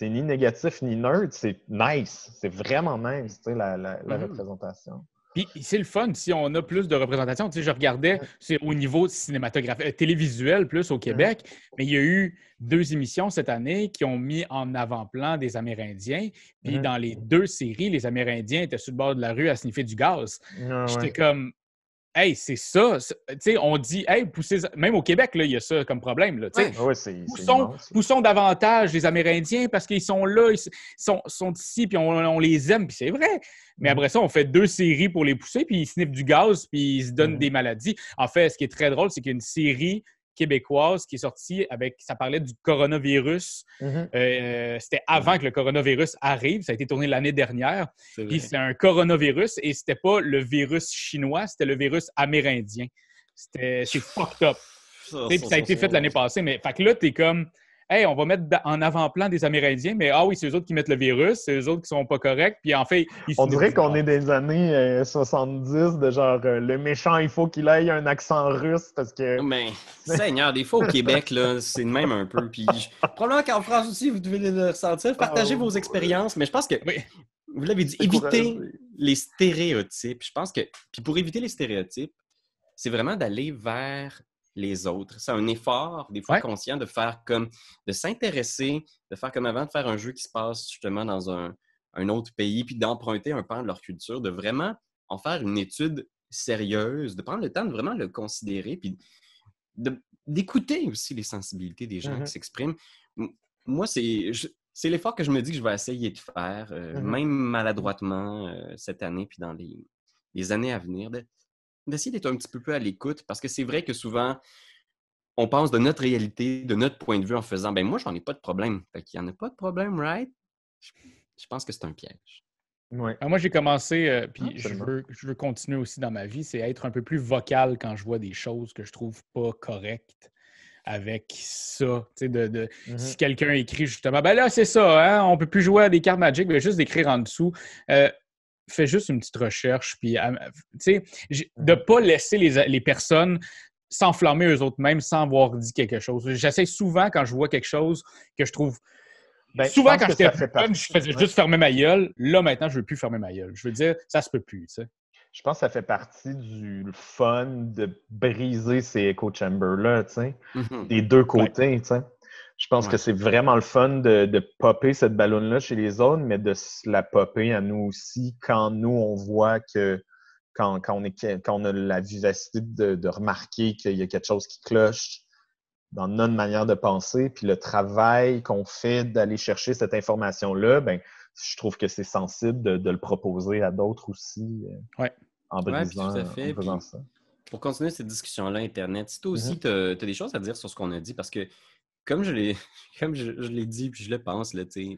ni négatif ni neutre, c'est nice. C'est vraiment nice, tu sais, la, la, mm. représentation. Puis c'est le fun si on a plus de représentation. Tu sais, je regardais c'est au niveau cinématographique, euh, télévisuel plus au Québec, mais il y a eu deux émissions cette année qui ont mis en avant-plan des Amérindiens. Puis dans les deux séries, les Amérindiens étaient sur le bord de la rue à sniffer du gaz. Ah J'étais comme, Hey, c'est ça. Tu sais, on dit, hey, poussez. Même au Québec, là, il y a ça comme problème. Là, poussons, poussons, davantage les Amérindiens? Parce qu'ils sont là, ils sont, sont ici, puis on, les aime, puis c'est vrai. Mais après ça, on fait deux séries pour les pousser, puis ils sniffent du gaz, puis ils se donnent mm-hmm. des maladies. En fait, ce qui est très drôle, c'est qu'il y a une série québécoise qui est sortie avec, ça parlait du coronavirus. Mm-hmm. Euh, c'était avant que le coronavirus arrive. Ça a été tourné l'année dernière. Puis c'est un coronavirus et c'était pas le virus chinois, c'était le virus amérindien. C'était, c'est fucked up. Ça, ça, a été fait l'année passée, mais fait que là, t'es comme, Hey, on va mettre en avant-plan des Amérindiens, mais ah oui, c'est eux autres qui mettent le virus, c'est eux autres qui sont pas corrects. Puis en fait, on dirait qu'on est des années 70, euh, de genre euh, le méchant, il faut qu'il ait un accent russe parce que. Mais, Seigneur, des fois au Québec, là, c'est le même un peu. Puis probablement qu'en France aussi, vous devez le ressentir. Partagez ah, vos expériences, mais je pense que. Vous l'avez dit, évitez les stéréotypes. Je pense que. Puis pour éviter les stéréotypes, c'est vraiment d'aller vers les autres. C'est un effort, des fois conscient, de faire comme, de s'intéresser, de faire comme avant, de faire un jeu qui se passe justement dans un, autre pays, puis d'emprunter un pan de leur culture, de vraiment en faire une étude sérieuse, de prendre le temps de vraiment le considérer, puis d'écouter aussi les sensibilités des gens qui mm-hmm. s'expriment. Moi, c'est c'est l'effort que je me dis que je vais essayer de faire, euh, mm-hmm. même maladroitement euh, cette année, puis dans les, les années à venir, d'essayer d'être un petit peu plus à l'écoute parce que c'est vrai que souvent, on pense de notre réalité, de notre point de vue en faisant ben moi, j'en ai pas de problème. Fait qu'il n'y en a pas de problème, right? Je, pense que c'est un piège. Ah, moi, j'ai commencé, euh, puis je veux, je veux, continuer aussi dans ma vie, c'est être un peu plus vocal quand je vois des choses que je trouve pas correctes avec ça. De, de mm-hmm. Si quelqu'un écrit justement, ben là, c'est ça, hein, on peut plus jouer à des cartes Magic, mais juste d'écrire en dessous. Euh, fais juste une petite recherche, puis euh, de ne mmh. pas laisser les, personnes s'enflammer eux-mêmes sans avoir dit quelque chose. J'essaie souvent, quand je vois quelque chose que je trouve. Ben, souvent, quand j'étais jeune, je faisais juste fermer ma gueule. Là, maintenant, je ne veux plus fermer ma gueule. Je veux dire, ça se peut plus. Je pense que ça fait partie du fun de briser ces echo chambers-là, mmh des deux côtés. Je pense que c'est vraiment le fun de, de popper cette ballonne-là chez les autres, mais de la popper à nous aussi quand nous, on voit que quand, on, est, quand on a la vivacité de, remarquer qu'il y a quelque chose qui cloche dans notre manière de penser, puis le travail qu'on fait d'aller chercher cette information-là, ben, je trouve que c'est sensible de, le proposer à d'autres aussi euh, en brisant, ça. Pour continuer cette discussion-là, Internet, si toi aussi, mm-hmm. tu as, des choses à dire sur ce qu'on a dit, parce que comme je l'ai comme je, l'ai dit puis je le pense,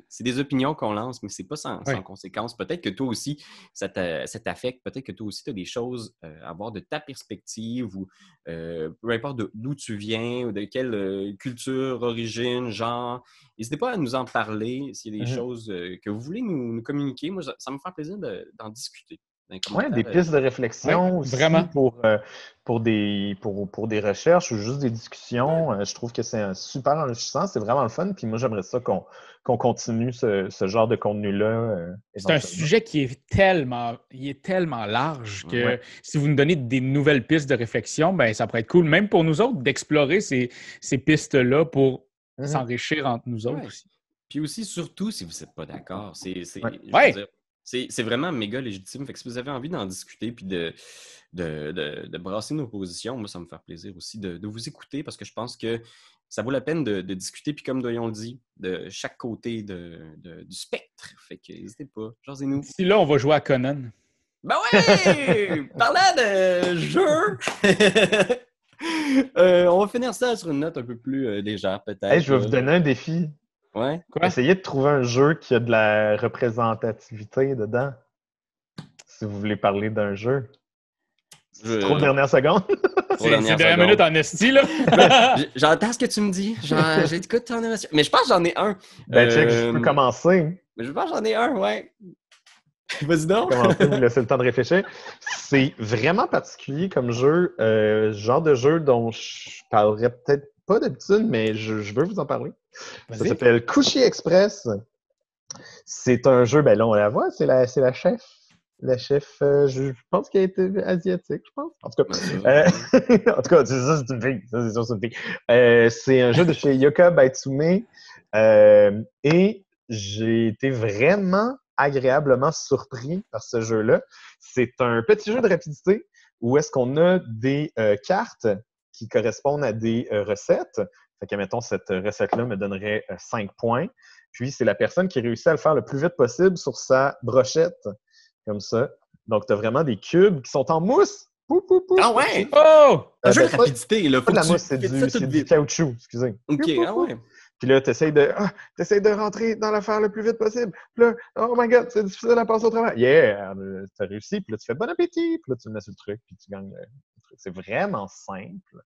c'est des opinions qu'on lance, mais c'est pas sans, conséquence. Peut-être que toi aussi, ça t'affecte. Peut-être que toi aussi, tu as des choses euh, à voir de ta perspective ou euh, peu importe d'où tu viens ou de quelle euh, culture, origine, genre. N'hésitez pas à nous en parler s'il y a des mm-hmm. choses que vous voulez nous, communiquer. Moi, ça, me fait plaisir d'en discuter. Oui, des pistes de réflexion aussi vraiment. Pour, euh, pour, des, pour, pour, des recherches ou juste des discussions. Euh, je trouve que c'est super enrichissant, c'est vraiment le fun. Puis moi, j'aimerais ça qu'on continue ce, ce, genre de contenu-là. Euh, c'est un sujet qui est tellement, il est tellement large que si vous nous donnez des nouvelles pistes de réflexion, ben, ça pourrait être cool, même pour nous autres, d'explorer ces, ces pistes-là pour mm-hmm. s'enrichir entre nous autres aussi. Puis aussi, surtout si vous n'êtes pas d'accord. C'est c'est vraiment méga légitime. Fait que si vous avez envie d'en discuter puis de, de, brasser nos positions, moi, ça me fait plaisir aussi de, vous écouter parce que je pense que ça vaut la peine de, discuter, puis comme Doyon le dit, de chaque côté du spectre. Fait que n'hésitez pas, jasez-nous. Si là, on va jouer à Conan. Ben ouais! Parlant de jeu! Euh, on va finir ça sur une note un peu plus euh, légère, peut-être. je vais vous donner un défi. Ouais. Essayez de trouver un jeu qui a de la représentativité dedans. Si vous voulez parler d'un jeu. C'est trop dernière seconde. C'est dernière, dernière minute en esti, là. Ben, j'entends ce que tu me dis. J'écoute ton émotion. Mais je pense que j'en ai un. Ben, check, je peux euh, commencer. Mais je pense que j'en ai un, ouais. Vas-y donc. Commencer, vous laisser le temps de réfléchir. C'est vraiment particulier comme jeu. Euh, genre de jeu dont je parlerais peut-être pas d'habitude, mais je, veux vous en parler. Ça s'appelle Couchy Express. C'est un jeu, ben là, on la voit, c'est la, la chef. La chef, euh, je pense qu'elle était asiatique, je pense. En tout cas, euh, en tout cas c'est ça, c'est une fille. c'est c'est une fille. Euh, c'est un jeu de chez Yoka Baitsume. et j'ai été vraiment agréablement surpris par ce jeu-là. C'est un petit jeu de rapidité où est-ce qu'on a des cartes qui correspondent à des recettes. Fait que, mettons, cette recette-là me donnerait 5 euh, points. Puis, c'est la personne qui réussit à le faire le plus vite possible sur sa brochette, comme ça. Donc, tu as vraiment des cubes qui sont en mousse. ah ouais! Oh! Un jeu de rapidité, là. Pas de la mousse, c'est du, du, caoutchouc, excusez. OK, ah ouais. Puis là, tu essaies de, ah, de rentrer dans l'affaire le plus vite possible. Puis là, oh my god, c'est difficile à passer au travail. Yeah! Tu as réussi. Puis là, tu fais bon appétit. Puis là, tu mets sur le truc. Puis tu gagnes c'est vraiment simple.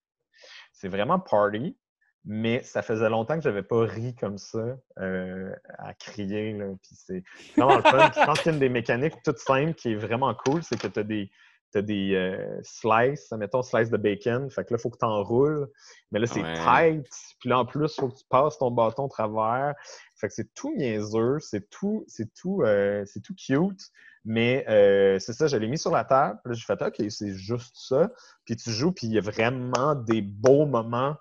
C'est vraiment party. Mais ça faisait longtemps que je n'avais pas ri comme ça euh, à crier. Puis c'est vraiment le fun. je pense qu'une des mécaniques toutes simples qui est vraiment cool, c'est que tu as des, as des euh, slices, mettons slice de bacon. Fait que là, il faut que tu enroules. Mais là, c'est tight. Puis là, en plus, il faut que tu passes ton bâton au travers. Fait que c'est tout niaiseux, c'est tout, c'est tout, euh, c'est tout cute. Mais euh, c'est ça, je l'ai mis sur la table. Puis là, j'ai fait OK, c'est juste ça. Puis tu joues, puis il y a vraiment des beaux moments.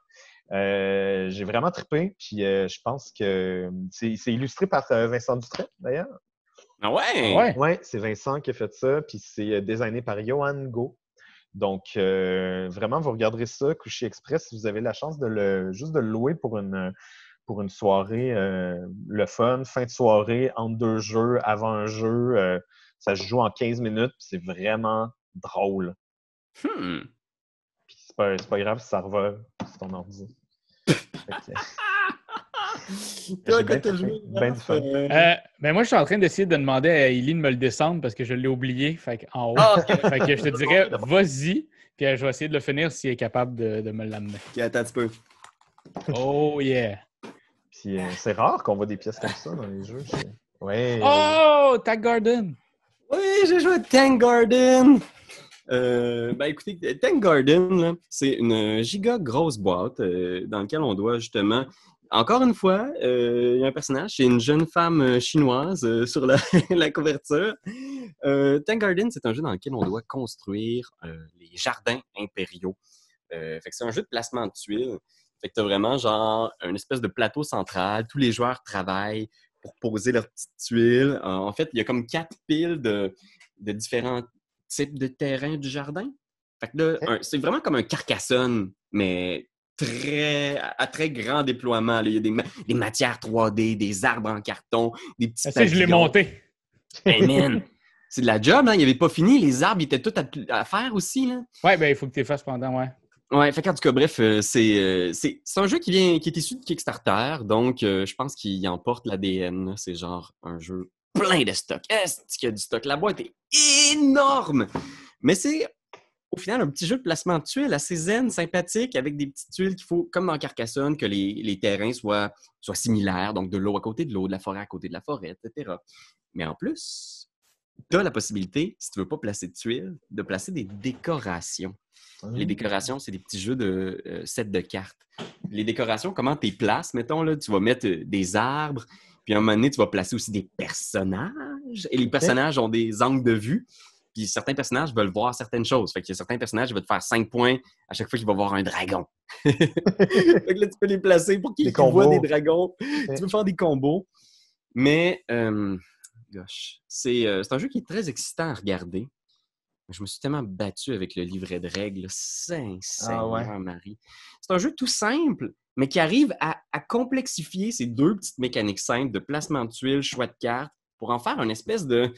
Euh, j'ai vraiment trippé. Puis je pense que c'est illustré par Vincent Dutray, d'ailleurs. Ah ouais? Ouais, ouais c'est Vincent qui a fait ça. Puis c'est designé par Johan Go. Donc, vraiment, vous regarderez ça, Coucher Express, si vous avez la chance de le juste de le louer pour une, pour une soirée, euh, le fun, fin de soirée, entre deux jeux, avant un jeu. Euh, ça se joue en 15 minutes, c'est vraiment drôle. Hmm. Puis c'est pas, pas, grave si ça revole sur ton ordi. Toi, quand t'as joué, ben euh, ben moi, je suis en train d'essayer de demander à Eileen de me le descendre parce que je l'ai oublié fait en haut. Ah, fait que je te dirais, vas-y, puis je vais essayer de le finir s'il est capable de, de me l'amener. Ok, attends un petit peu. Oh yeah! Euh, c'est rare qu'on voit des pièces comme ça dans les jeux. Ouais. Oh, Tag Garden! Oui, j'ai joué à Tang Garden! Euh, ben écoutez, Tang Garden, c'est une giga grosse boîte euh, dans laquelle on doit justement. Encore une fois, il y a un personnage, c'est une jeune femme chinoise sur la, couverture. Tang Garden, c'est un jeu dans lequel on doit construire les jardins impériaux. c'est un jeu de placement de tuiles. Fait que tu as vraiment genre un espèce de plateau central. Tous les joueurs travaillent pour poser leurs petites tuiles. Euh, en fait, il y a comme quatre piles de, différents types de terrains du jardin. Fait que là, c'est vraiment comme un carcassonne, mais très, à très grand déploiement. Il y a des, matières 3D, des arbres en carton, des petits ah, je l'ai monté. Hey c'est de la job, hein? Il avait pas fini. Les arbres étaient tout à, faire aussi. Là. Ouais, ben il faut que tu les fasses pendant, ouais. Ouais, fait en tout cas, bref, euh, euh, c'est un jeu qui vient qui est issu de Kickstarter, donc euh, je pense qu'il emporte l'ADN. C'est genre un jeu plein de stock. Est-ce qu'il y a du stock? La boîte est énorme! Mais c'est au final un petit jeu de placement de tuiles assez zen, sympathique, avec des petites tuiles qu'il faut, comme dans Carcassonne, que les, les terrains soient, soient similaires, donc de l'eau à côté de l'eau, de la forêt à côté de la forêt, etc. Mais en plus, tu as la possibilité, si tu ne veux pas placer de tuiles, de placer des décorations. Les ah. décorations, c'est des petits jeux de euh, sets de cartes. Les décorations, comment tu les places, mettons, là, tu vas mettre euh, des arbres, puis à un moment donné, tu vas placer aussi des personnages. Et les personnages ont des angles de vue. Puis certains personnages veulent voir certaines choses. Fait qu'il y a certains personnages qui vont te faire 5 points à chaque fois qu'il va voir un dragon. fait que là, tu peux les placer pour qu'ils voient des dragons. Tu peux faire des combos. Mais, euh, gosh, c'est un jeu qui est très excitant à regarder. Je me suis tellement battu avec le livret de règles. Sincèrement, ah Marie. C'est un jeu tout simple, mais qui arrive à, complexifier ces deux petites mécaniques simples de placement de tuiles, choix de cartes, pour en faire une espèce de,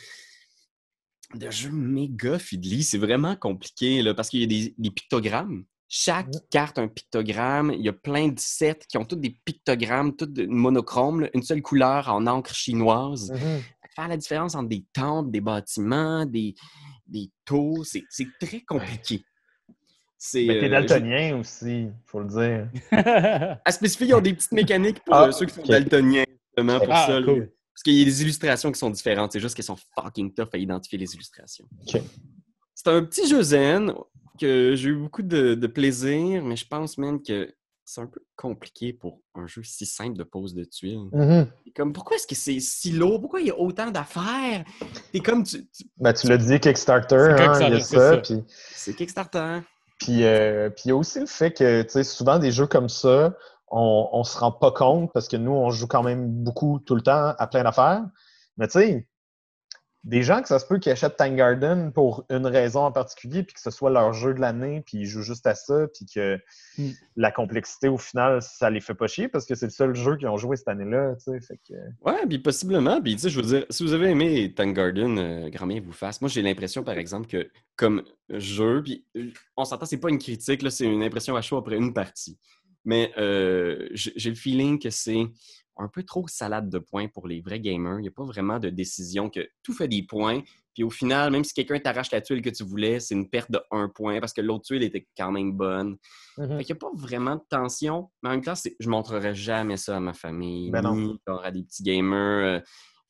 de jeu méga fiddly. C'est vraiment compliqué là, parce qu'il y a des, pictogrammes. Chaque carte a un pictogramme. Il y a plein de sets qui ont tous des pictogrammes, tous monochromes, une seule couleur en encre chinoise. Mm-hmm. Faire la différence entre des temples, des bâtiments, des, des taux. C'est très compliqué. C'est, Mais t'es euh, daltonien aussi, il faut le dire. à spécifier, ils ont des petites mécaniques pour ah, euh, ceux qui sont daltoniens, justement, pour ah, ça. Parce qu'il y a des illustrations qui sont différentes. C'est juste qu'elles sont fucking tough à identifier les illustrations. C'est un petit jeu zen que j'ai eu beaucoup de, de, plaisir, mais je pense même que c'est un peu compliqué pour un jeu si simple de pose de tuiles. Mm-hmm. Comme, pourquoi est-ce que c'est si lourd? Pourquoi il y a autant d'affaires? T'es comme... Tu, Ben, tu l'as dit, Kickstarter, hein, il y a ça. C'est Kickstarter. Puis, euh, puis il y a aussi le fait que, tu sais, souvent des jeux comme ça, on, on se rend pas compte parce que nous, on joue quand même beaucoup tout le temps à plein d'affaires. Mais tu sais, des gens que ça se peut qui achètent Time Garden pour une raison en particulier, puis que ce soit leur jeu de l'année, puis ils jouent juste à ça, puis que hmm. la complexité, au final, ça les fait pas chier parce que c'est le seul jeu qu'ils ont joué cette année-là, que... Ouais, puis possiblement. Puis, tu sais, je veux dire, si vous avez aimé Time Garden, euh, grand bien vous fasse. Moi, j'ai l'impression, par exemple, que comme jeu, puis euh, on s'entend, c'est pas une critique, c'est une impression à chaud après une partie. Mais euh, j'ai le feeling que c'est un peu trop salade de points pour les vrais gamers. Il n'y a pas vraiment de décision que tout fait des points. Puis au final, même si quelqu'un t'arrache la tuile que tu voulais, c'est une perte de un point parce que l'autre tuile était quand même bonne. Il n'y a pas vraiment de tension. Mais en même temps, je ne montrerai jamais ça à ma famille. Ben ni à des petits gamers. Euh.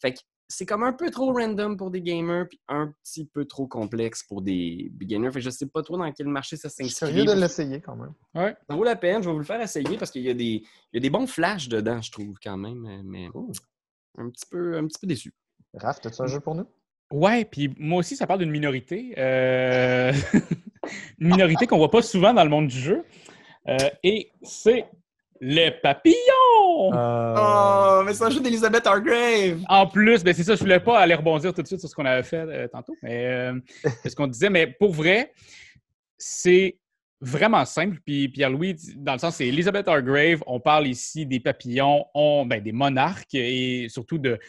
Fait que c'est comme un peu trop random pour des gamers, puis un petit peu trop complexe pour des beginners. Fait que je sais pas trop dans quel marché ça s'inscrit. C'est curieux de l'essayer quand même. Ouais. Ça vaut la peine, je vais vous le faire essayer parce qu'il y, a des, y a des bons flashs dedans, je trouve, quand même. Mais un, petit peu, un petit peu déçu. Raph, as-tu un jeu pour nous? Ouais, puis moi aussi, ça parle d'une minorité. Euh, une minorité qu'on voit pas souvent dans le monde du jeu. Euh, et c'est les papillons! Euh. Oh, mais c'est un jeu d'Elizabeth Hargrave! En plus, ben c'est ça, je voulais pas aller rebondir tout de suite sur ce qu'on avait fait euh, tantôt, mais euh, ce qu'on disait. Mais pour vrai, c'est vraiment simple. Puis Pierre-Louis, dans le sens, c'est Elizabeth Hargrave. On parle ici des papillons, on, ben, des monarques et surtout de,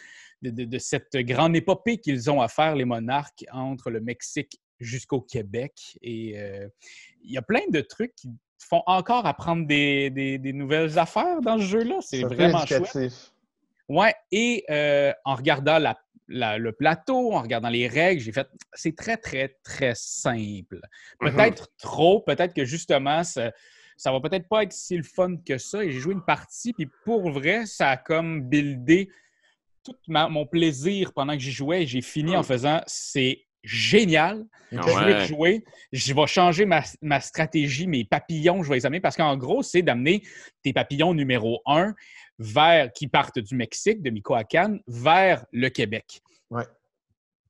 de, cette grande épopée qu'ils ont à faire, les monarques, entre le Mexique jusqu'au Québec. Et il y a plein de trucs qui font encore apprendre des, des, nouvelles affaires dans ce jeu-là. C'est vraiment chouette. Ouais, et euh, en regardant le plateau, en regardant les règles, j'ai fait c'est très, très, très simple. Mm-hmm. Peut-être trop, peut-être que justement, ça, ça va peut-être pas être si le fun que ça. Et j'ai joué une partie, puis pour vrai, ça a comme buildé tout mon plaisir pendant que j'y jouais. J'ai fini en mm. faisant c'est génial. Je vais jouer. Je vais changer ma, stratégie, mes papillons, je vais les amener parce qu'en gros, c'est d'amener tes papillons numéro un vers qui partent du Mexique, de Michoacán, vers le Québec.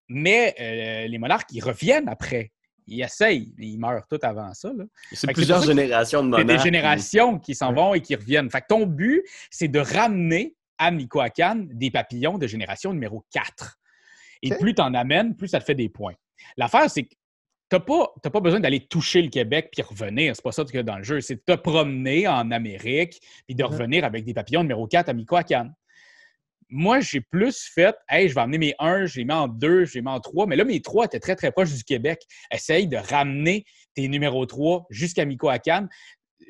Mais euh, les monarques, ils reviennent après. Ils essayent, mais ils meurent tout avant ça. C'est plusieurs générations de monarques. Des générations qui s'en vont et qui reviennent. Fait que ton but, c'est de ramener à Michoacán des papillons de génération numéro 4. Et plus tu en amènes, plus ça te fait des points. L'affaire, c'est que tu n'as pas, pas, besoin d'aller toucher le Québec puis revenir. C'est pas ça que dans le jeu. C'est de te promener en Amérique puis de revenir avec des papillons numéro 4 à Michoacán. Moi, j'ai plus fait, hey, je vais amener mes 1, je les mets en 2, je les mets en 3. Mais là, mes 3 étaient très, très proches du Québec. Essaye de ramener tes numéros 3 jusqu'à Michoacán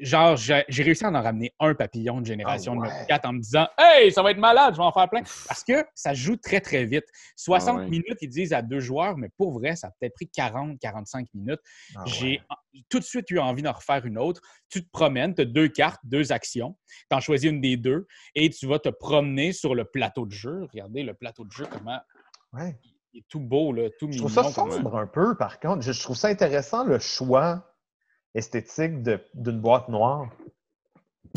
genre, j'ai réussi à en ramener un papillon de génération ah numéro 4 en me disant Hey, ça va être malade, je vais en faire plein. Parce que ça joue très, très vite. 60 ah minutes, ils disent à deux joueurs, mais pour vrai, ça a peut-être pris 40, 45 minutes. Ah j'ai tout de suite eu envie d'en refaire une autre. Tu te promènes, tu as deux cartes, deux actions. Tu en choisis une des deux et tu vas te promener sur le plateau de jeu. Regardez le plateau de jeu, comment Il est tout beau, là, tout mignon. Je trouve ça sombre un peu, par contre. Je, trouve ça intéressant, le choix esthétique d'une boîte noire.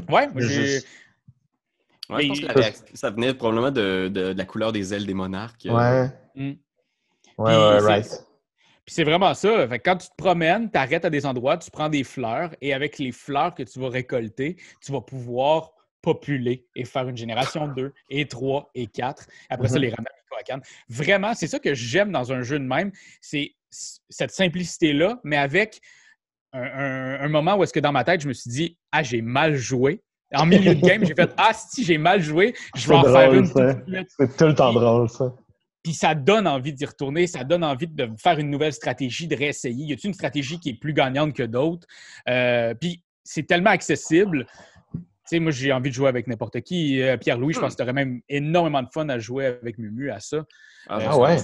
Ouais, j'ai... Ouais, je pense que ça venait probablement de, de, la couleur des ailes des monarques. Ouais. Mm. Ouais, ouais, right. Puis c'est vraiment ça. Fait quand tu te promènes, tu arrêtes à des endroits, tu prends des fleurs et avec les fleurs que tu vas récolter, tu vas pouvoir populer et faire une génération 2 et 3 et 4. Après ça, mm-hmm. les ramener à Cannes. Vraiment, c'est ça que j'aime dans un jeu de même. C'est cette simplicité-là, mais avec un, moment où est-ce que dans ma tête, je me suis dit Ah, j'ai mal joué. En milieu de game, j'ai fait Ah, si j'ai mal joué, je vais en faire une. C'est tout le temps drôle, ça. Puis ça donne envie d'y retourner, ça donne envie de faire une nouvelle stratégie, de réessayer. Y a une stratégie qui est plus gagnante que d'autres? Euh, puis c'est tellement accessible. Tu sais, moi, j'ai envie de jouer avec n'importe qui. Euh, Pierre-Louis, je pense que tu aurais même énormément de fun à jouer avec Mumu à ça. Ah, euh, ouais?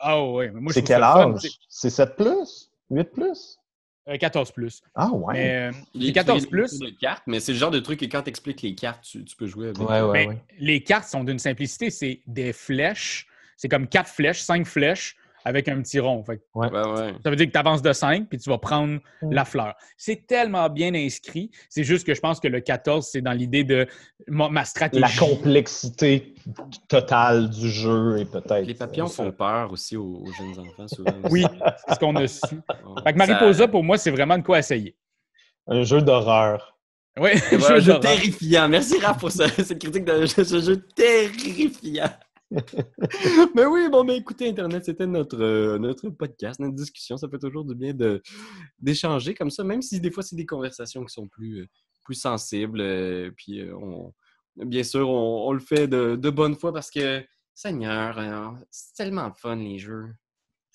Ah ouais. C'est quel âge? C'est 7 plus? 8 plus? 14 plus. Ah ouais. les 14 plus. cartes, mais c'est le genre de truc que quand tu expliques les cartes, tu, peux jouer avec. Ouais, ouais, Les cartes sont d'une simplicité. C'est des flèches c'est comme quatre flèches, cinq flèches avec un petit rond. Ça veut dire que tu avances de 5 puis tu vas prendre mm. la fleur. C'est tellement bien inscrit. C'est juste que je pense que le 14, c'est dans l'idée de ma, stratégie. La complexité totale du jeu et peut-être. Les papillons font peur aussi aux, jeunes enfants, souvent. oui, c'est ce qu'on a su. Fait que Mariposa, pour moi, c'est vraiment de quoi essayer. Un jeu d'horreur. Oui, un jeu terrifiant. Merci Raph pour ça. cette critique de ce jeu terrifiant. Mais oui, bon, mais écoutez, Internet, c'était notre, euh, notre podcast, notre discussion. Ça fait toujours du bien d'échanger comme ça, même si des fois, c'est des conversations qui sont plus, euh, plus sensibles. Euh, puis, on, bien sûr, on, le fait de, de, bonne foi parce que, Seigneur, c'est tellement fun, les jeux.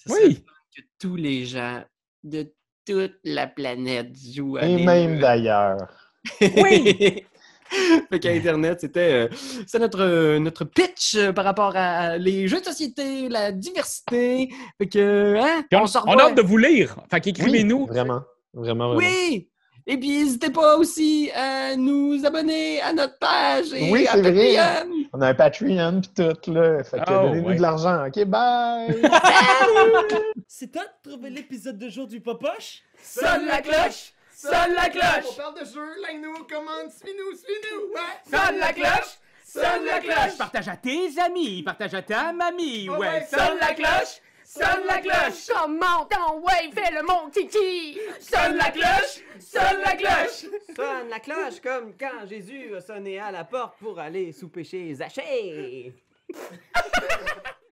Oui! Que tous les gens de toute la planète jouent à Et même d'ailleurs. Oui! fait qu'Internet, c'était euh, notre, euh, notre pitch euh, par rapport à les jeux de société, la diversité. Fait que, hein, on, on, a hâte de vous lire. Fait qu'écrivez-nous. vraiment, vraiment, vraiment. Oui! Et puis, n'hésitez pas aussi à nous abonner à notre page et oui, à Patreon. On a un Patreon pis tout, là. Fait que oh, donnez-nous de l'argent. OK, bye! C'est toi de trouver l'épisode de jour du Popoche? Sonne la cloche! Sonne la cloche! On parle de jeu, like-nous, commande, suis-nous, suis-nous! Ouais! Sonne la cloche! Sonne la cloche! Partage à tes amis, partage à ta mamie, ouais! Sonne la cloche! Sonne la cloche! Comment ton ouais, fais le mon kiki! Sonne la cloche! Sonne la cloche! Sonne la cloche comme quand Jésus a sonné à la porte pour aller sous chez Zachée!